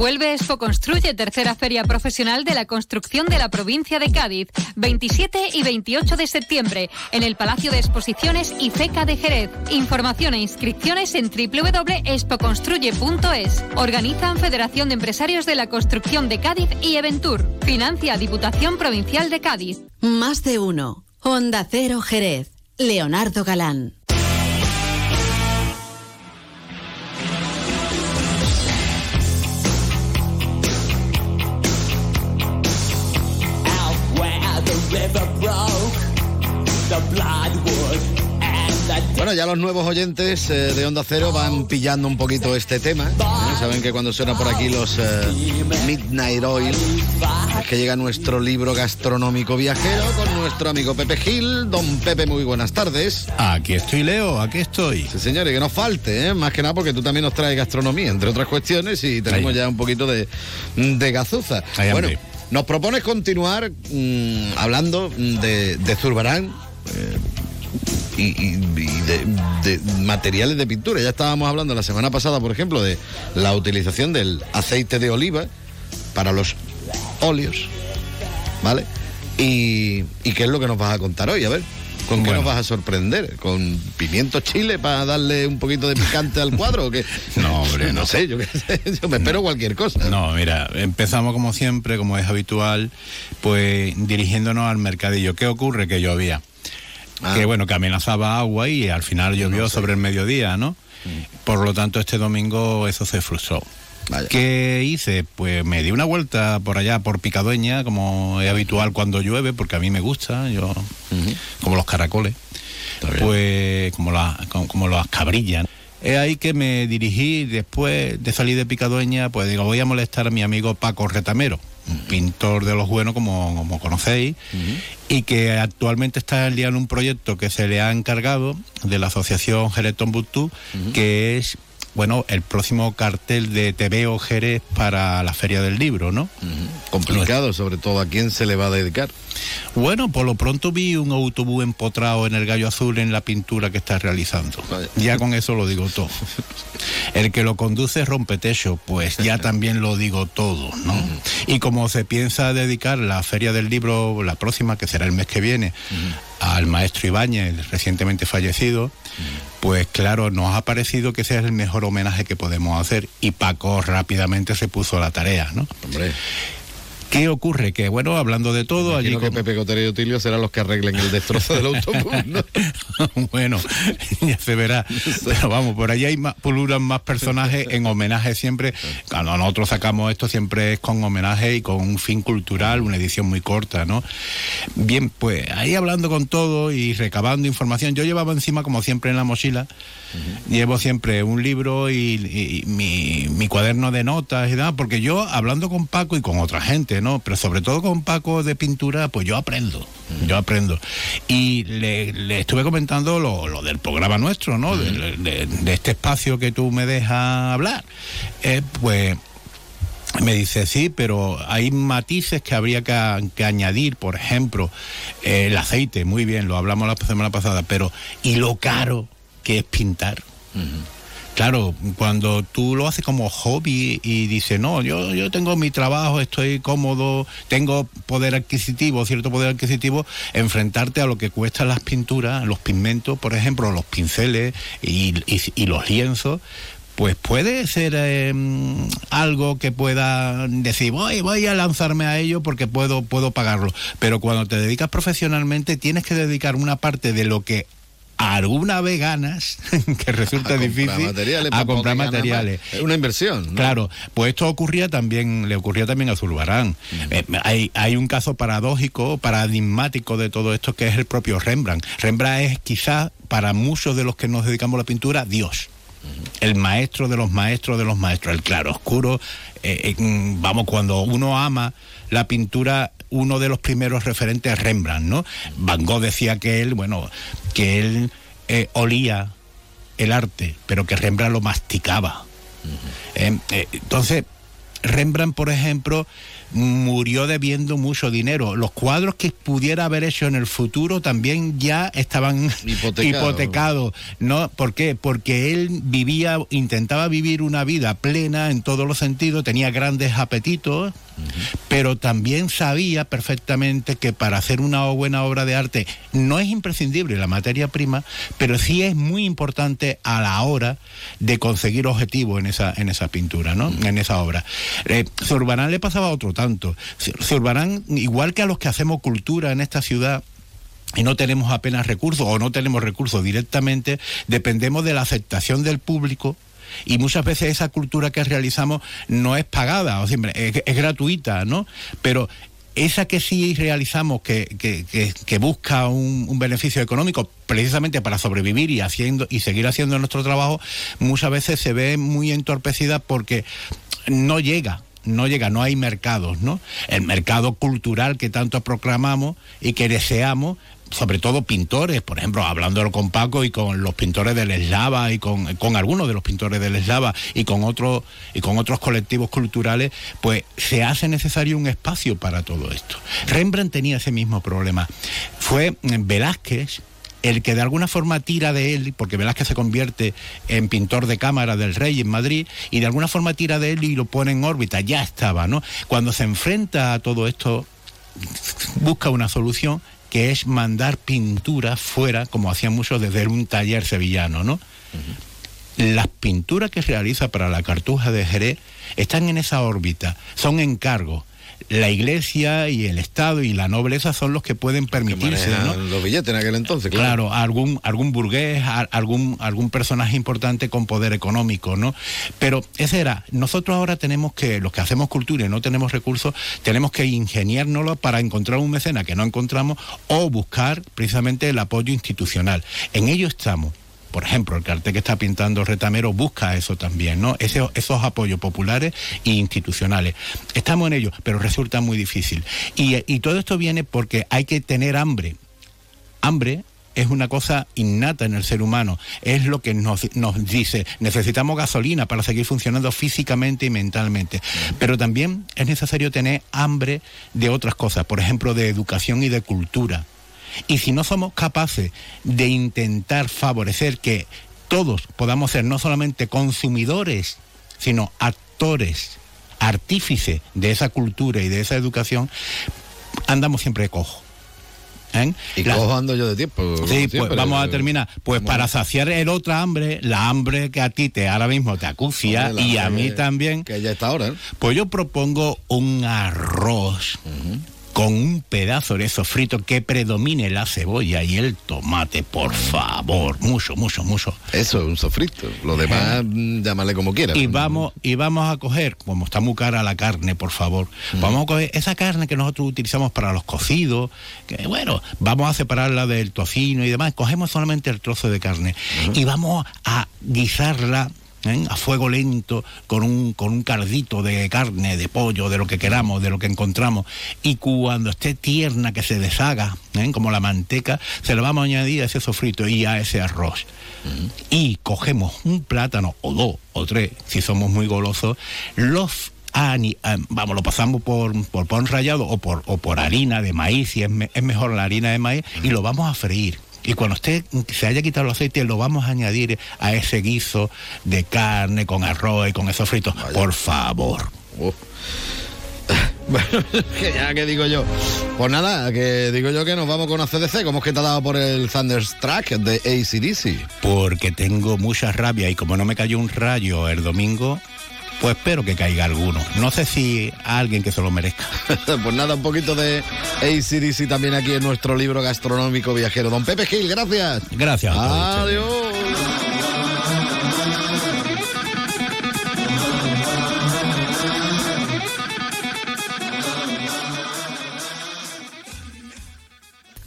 Vuelve Expo Construye, tercera feria profesional de la construcción de la provincia de Cádiz, 27 y 28 de septiembre, en el Palacio de Exposiciones y FECA de Jerez. Información e inscripciones en www.expoconstruye.es. Organizan Federación de Empresarios de la Construcción de Cádiz y Eventur. Financia Diputación Provincial de Cádiz. Más de uno. Onda Cero Jerez. Leonardo Galán. Bueno, ya los nuevos oyentes eh, de Onda Cero van pillando un poquito este tema. ¿eh? Saben que cuando suena por aquí los eh, Midnight Oil, es que llega nuestro libro gastronómico viajero con nuestro amigo Pepe Gil. Don Pepe, muy buenas tardes. Aquí estoy, Leo, aquí estoy. Sí, señores, que no falte, más que nada porque tú también nos traes gastronomía, entre otras cuestiones, y tenemos ya un poquito de, de gazuza. bueno, nos propones continuar mm, hablando de, de Zurbarán y, y- y de, de materiales de pintura. Ya estábamos hablando la semana pasada, por ejemplo, de la utilización del aceite de oliva para los óleos, ¿vale? Y, y qué es lo que nos vas a contar hoy, a ver. ¿Con qué nos vas a sorprender? ¿Con pimiento chile para darle un poquito de picante al cuadro? ¿o qué? No, hombre, no no. sé, yo, qué sé, yo me espero cualquier cosa. No, mira, empezamos como siempre, como es habitual, pues dirigiéndonos al mercadillo. ¿Qué ocurre? Que llovía. Ah. Que bueno, que amenazaba agua y al final llovió sobre el mediodía, ¿no? Mm. Por lo tanto, este domingo eso se frustró. ¿Qué hice? Pues me di una vuelta por allá, por Picadueña, como es habitual cuando llueve, porque a mí me gusta, yo, como los caracoles, pues como, la- como, como las cabrillas. Es ahí que me dirigí después de salir de Picadueña, pues digo, voy a molestar a mi amigo Paco Retamero, un pintor de los buenos, como, como conocéis, y que actualmente está liando un proyecto que se le ha encargado de la asociación Jerez Tombuctú, que es bueno, el próximo cartel de TVO Jerez para la Feria del Libro, ¿no? Complicado, sobre todo a quién se le va a dedicar. Bueno, por lo pronto vi un autobús empotrado en el gallo azul en la pintura que está realizando. Ya con eso lo digo todo. El que lo conduce rompe techo, pues ya también lo digo todo, ¿no? Y como se piensa dedicar la Feria del Libro, la próxima, que será el mes que viene, al maestro Ibáñez, recientemente fallecido, pues claro, nos ha parecido que ese es el mejor homenaje que podemos hacer y Paco rápidamente se puso la tarea, ¿no? Hombre. ¿Qué ocurre? Que bueno, hablando de todo, allí Imagino que con- Pepe Cotero y Otilio serán los que arreglen el destrozo del autobús, ¿no? bueno, ya se verá. Pero vamos, por ahí hay más, pululan más personajes en homenaje siempre. Cuando nosotros sacamos esto siempre es con homenaje y con un fin cultural, una edición muy corta, ¿no? Bien, pues ahí hablando con todo y recabando información, yo llevaba encima como siempre en la mochila, llevo siempre un libro y, y- y mi, mi cuaderno de notas y demás, porque yo hablando con Paco y con otra gente, ¿no? Pero sobre todo con Paco de pintura, pues yo aprendo, yo aprendo. Y le, le estuve comentando lo, lo del programa nuestro, ¿no? De, de- de este espacio que tú me dejas hablar. Eh, pues me dice, sí, pero hay matices que habría que, que añadir, por ejemplo, eh, el aceite, muy bien, lo hablamos la semana pasada, pero ¿y lo caro que es pintar? Claro, cuando tú lo haces como hobby y dices, no, yo, yo tengo mi trabajo, estoy cómodo, tengo poder adquisitivo, cierto poder adquisitivo, enfrentarte a lo que cuestan las pinturas, los pigmentos, por ejemplo, los pinceles y, y- y los lienzos, pues puede ser eh, algo que pueda decir, voy, voy a lanzarme a ello porque puedo, puedo pagarlo. Pero cuando te dedicas profesionalmente, tienes que dedicar una parte de lo que alguna vez ganas, que resulta difícil, materiales, a comprar materiales. Es una inversión. ¿no? Claro, pues esto ocurría también, le ocurría también a Zurbarán. Eh, hay, hay un caso paradójico, paradigmático de todo esto que es el propio Rembrandt. Rembrandt es quizás para muchos de los que nos dedicamos a la pintura, Dios. El maestro de los maestros de los maestros, el claro oscuro. eh, vamos, cuando uno ama la pintura, uno de los primeros referentes es Rembrandt, ¿no? Van Gogh decía que él, bueno, que él eh, olía el arte, pero que Rembrandt lo masticaba. Eh, eh, entonces, Rembrandt, por ejemplo, murió debiendo mucho dinero. Los cuadros que pudiera haber hecho en el futuro también ya estaban Hipotecado. hipotecados. ¿no? ¿Por qué? Porque él vivía, intentaba vivir una vida plena en todos los sentidos, tenía grandes apetitos, pero también sabía perfectamente que para hacer una buena obra de arte no es imprescindible la materia prima, pero sí es muy importante a la hora de conseguir objetivos en esa, en esa pintura, ¿no? En esa obra. Eh, Zurbarán le pasaba otro tanto. Zurbarán, igual que a los que hacemos cultura en esta ciudad, y no tenemos apenas recursos o no tenemos recursos directamente, dependemos de la aceptación del público y muchas veces esa cultura que realizamos no es pagada, o siempre es, gratuita, ¿no? Pero esa que sí realizamos que, que, que, que busca un, un, beneficio económico precisamente para sobrevivir y haciendo y seguir haciendo nuestro trabajo, muchas veces se ve muy entorpecida porque no llega no llega, no hay mercados, ¿no? El mercado cultural que tanto proclamamos y que deseamos, sobre todo pintores, por ejemplo, hablándolo con Paco y con los pintores del Eslava y con, algunos de los pintores del Eslava y con otros y con otros colectivos culturales, pues se hace necesario un espacio para todo esto. Rembrandt tenía ese mismo problema. Fue Velázquez el que de alguna forma tira de él, porque Velázquez se convierte en pintor de cámara del rey en Madrid, y de alguna forma tira de él y lo pone en órbita, ya estaba, ¿no? Cuando se enfrenta a todo esto, busca una solución que es mandar pintura fuera, como hacían muchos desde un taller sevillano, ¿no? Uh -huh. Las pinturas que realiza para la cartuja de Jerez están en esa órbita, son encargos la iglesia y el Estado y la nobleza son los que pueden permitirse. ¿no? Los billetes en aquel entonces, claro. claro algún, algún burgués, algún, algún personaje importante con poder económico, ¿no? Pero ese era, nosotros ahora tenemos que, los que hacemos cultura y no tenemos recursos, tenemos que ingeniárnoslo para encontrar un mecena que no encontramos o buscar precisamente el apoyo institucional. En ello estamos. Por ejemplo, el cartel que está pintando Retamero busca eso también, ¿no? Esos apoyos populares e institucionales. Estamos en ello, pero resulta muy difícil. Y, todo esto viene porque hay que tener hambre. Hambre es una cosa innata en el ser humano, es lo que nos, dice, necesitamos gasolina para seguir funcionando físicamente y mentalmente, pero también es necesario tener hambre de otras cosas, por ejemplo, de educación y de cultura. Y si no somos capaces de intentar favorecer que todos podamos ser no solamente consumidores, sino actores, artífices de esa cultura y de esa educación, andamos siempre cojo. ¿Eh? Y la... cojo ando yo de tiempo. Sí, siempre, pues vamos a terminar. Pues para saciar el otra hambre, la hambre que a ti te ahora mismo te acucia y a mí también. Que ya está ahora. ¿eh? Pues yo propongo un arroz. Uh -huh con un pedazo de sofrito que predomine la cebolla y el tomate, por favor, mucho, mucho, mucho. Eso es un sofrito, lo demás eh. llámale como quieras. Y vamos, y vamos a coger, como está muy cara la carne, por favor, mm. vamos a coger esa carne que nosotros utilizamos para los cocidos, que bueno, vamos a separarla del tocino y demás, cogemos solamente el trozo de carne mm. y vamos a guisarla ¿Eh? a fuego lento, con un, con un cardito de carne, de pollo, de lo que queramos, de lo que encontramos. Y cuando esté tierna, que se deshaga, ¿eh? como la manteca, se lo vamos a añadir a ese sofrito y a ese arroz. Uh -huh. Y cogemos un plátano, o dos, o tres, si somos muy golosos, los Ani, vamos, lo pasamos por, por pan rallado o por, o por harina de maíz, si es, me, es mejor la harina de maíz, y lo vamos a freír. Y cuando usted se haya quitado el aceite, lo vamos a añadir a ese guiso de carne con arroz y con esos fritos. Vaya. Por favor. Oh. Bueno, que ya que digo yo. Pues nada, que digo yo que nos vamos con ACDC. ¿Cómo es que te ha dado por el Thunderstruck de ACDC? Porque tengo mucha rabia y como no me cayó un rayo el domingo, pues espero que caiga alguno. No sé si alguien que se lo merezca. pues nada, un poquito de ACDC también aquí en nuestro libro gastronómico viajero. Don Pepe Gil, gracias. Gracias. Adiós.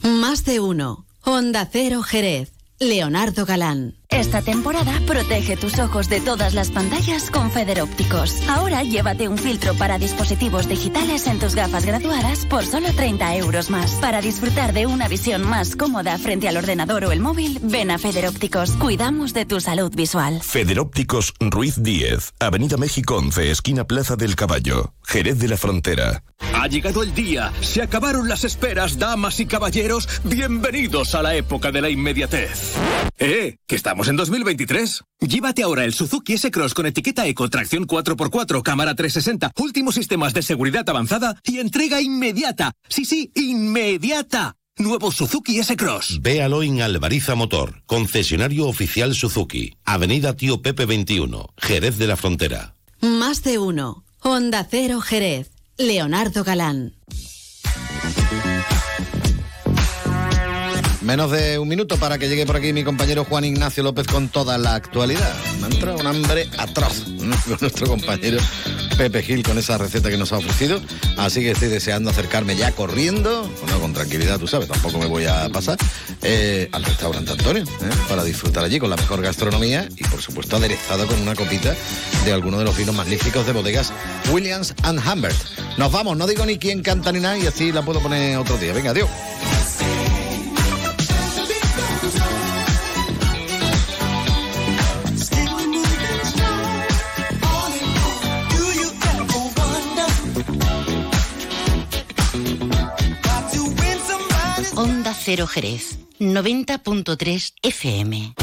Más de uno. Onda Cero Jerez. Leonardo Galán. Esta temporada protege tus ojos de todas las pantallas con Feder Ópticos. Ahora llévate un filtro para dispositivos digitales en tus gafas graduadas por solo 30 euros más. Para disfrutar de una visión más cómoda frente al ordenador o el móvil, ven a Feder Ópticos. Cuidamos de tu salud visual. Federópticos Ruiz 10, Avenida México 11, esquina Plaza del Caballo, Jerez de la Frontera. Ha llegado el día, se acabaron las esperas, damas y caballeros, bienvenidos a la época de la inmediatez. ¡Eh! Que estamos en 2023. Llévate ahora el Suzuki S-Cross con etiqueta Eco, tracción 4x4, cámara 360, últimos sistemas de seguridad avanzada y entrega inmediata. Sí, sí, inmediata. Nuevo Suzuki S-Cross. Véalo en Alvariza Motor, concesionario oficial Suzuki, Avenida Tío Pepe 21, Jerez de la Frontera. Más de uno. Onda Cero Jerez. Leonardo Galán. Menos de un minuto para que llegue por aquí mi compañero Juan Ignacio López con toda la actualidad. Me ha entrado un hambre atroz con nuestro compañero Pepe Gil con esa receta que nos ha ofrecido. Así que estoy deseando acercarme ya corriendo, bueno, con tranquilidad, tú sabes, tampoco me voy a pasar, eh, al restaurante Antonio, ¿eh? para disfrutar allí con la mejor gastronomía y por supuesto aderezado con una copita de alguno de los vinos magníficos de bodegas Williams and Humbert. Nos vamos, no digo ni quién canta ni nada y así la puedo poner otro día. Venga, adiós. Cero Jerez, 90.3 FM.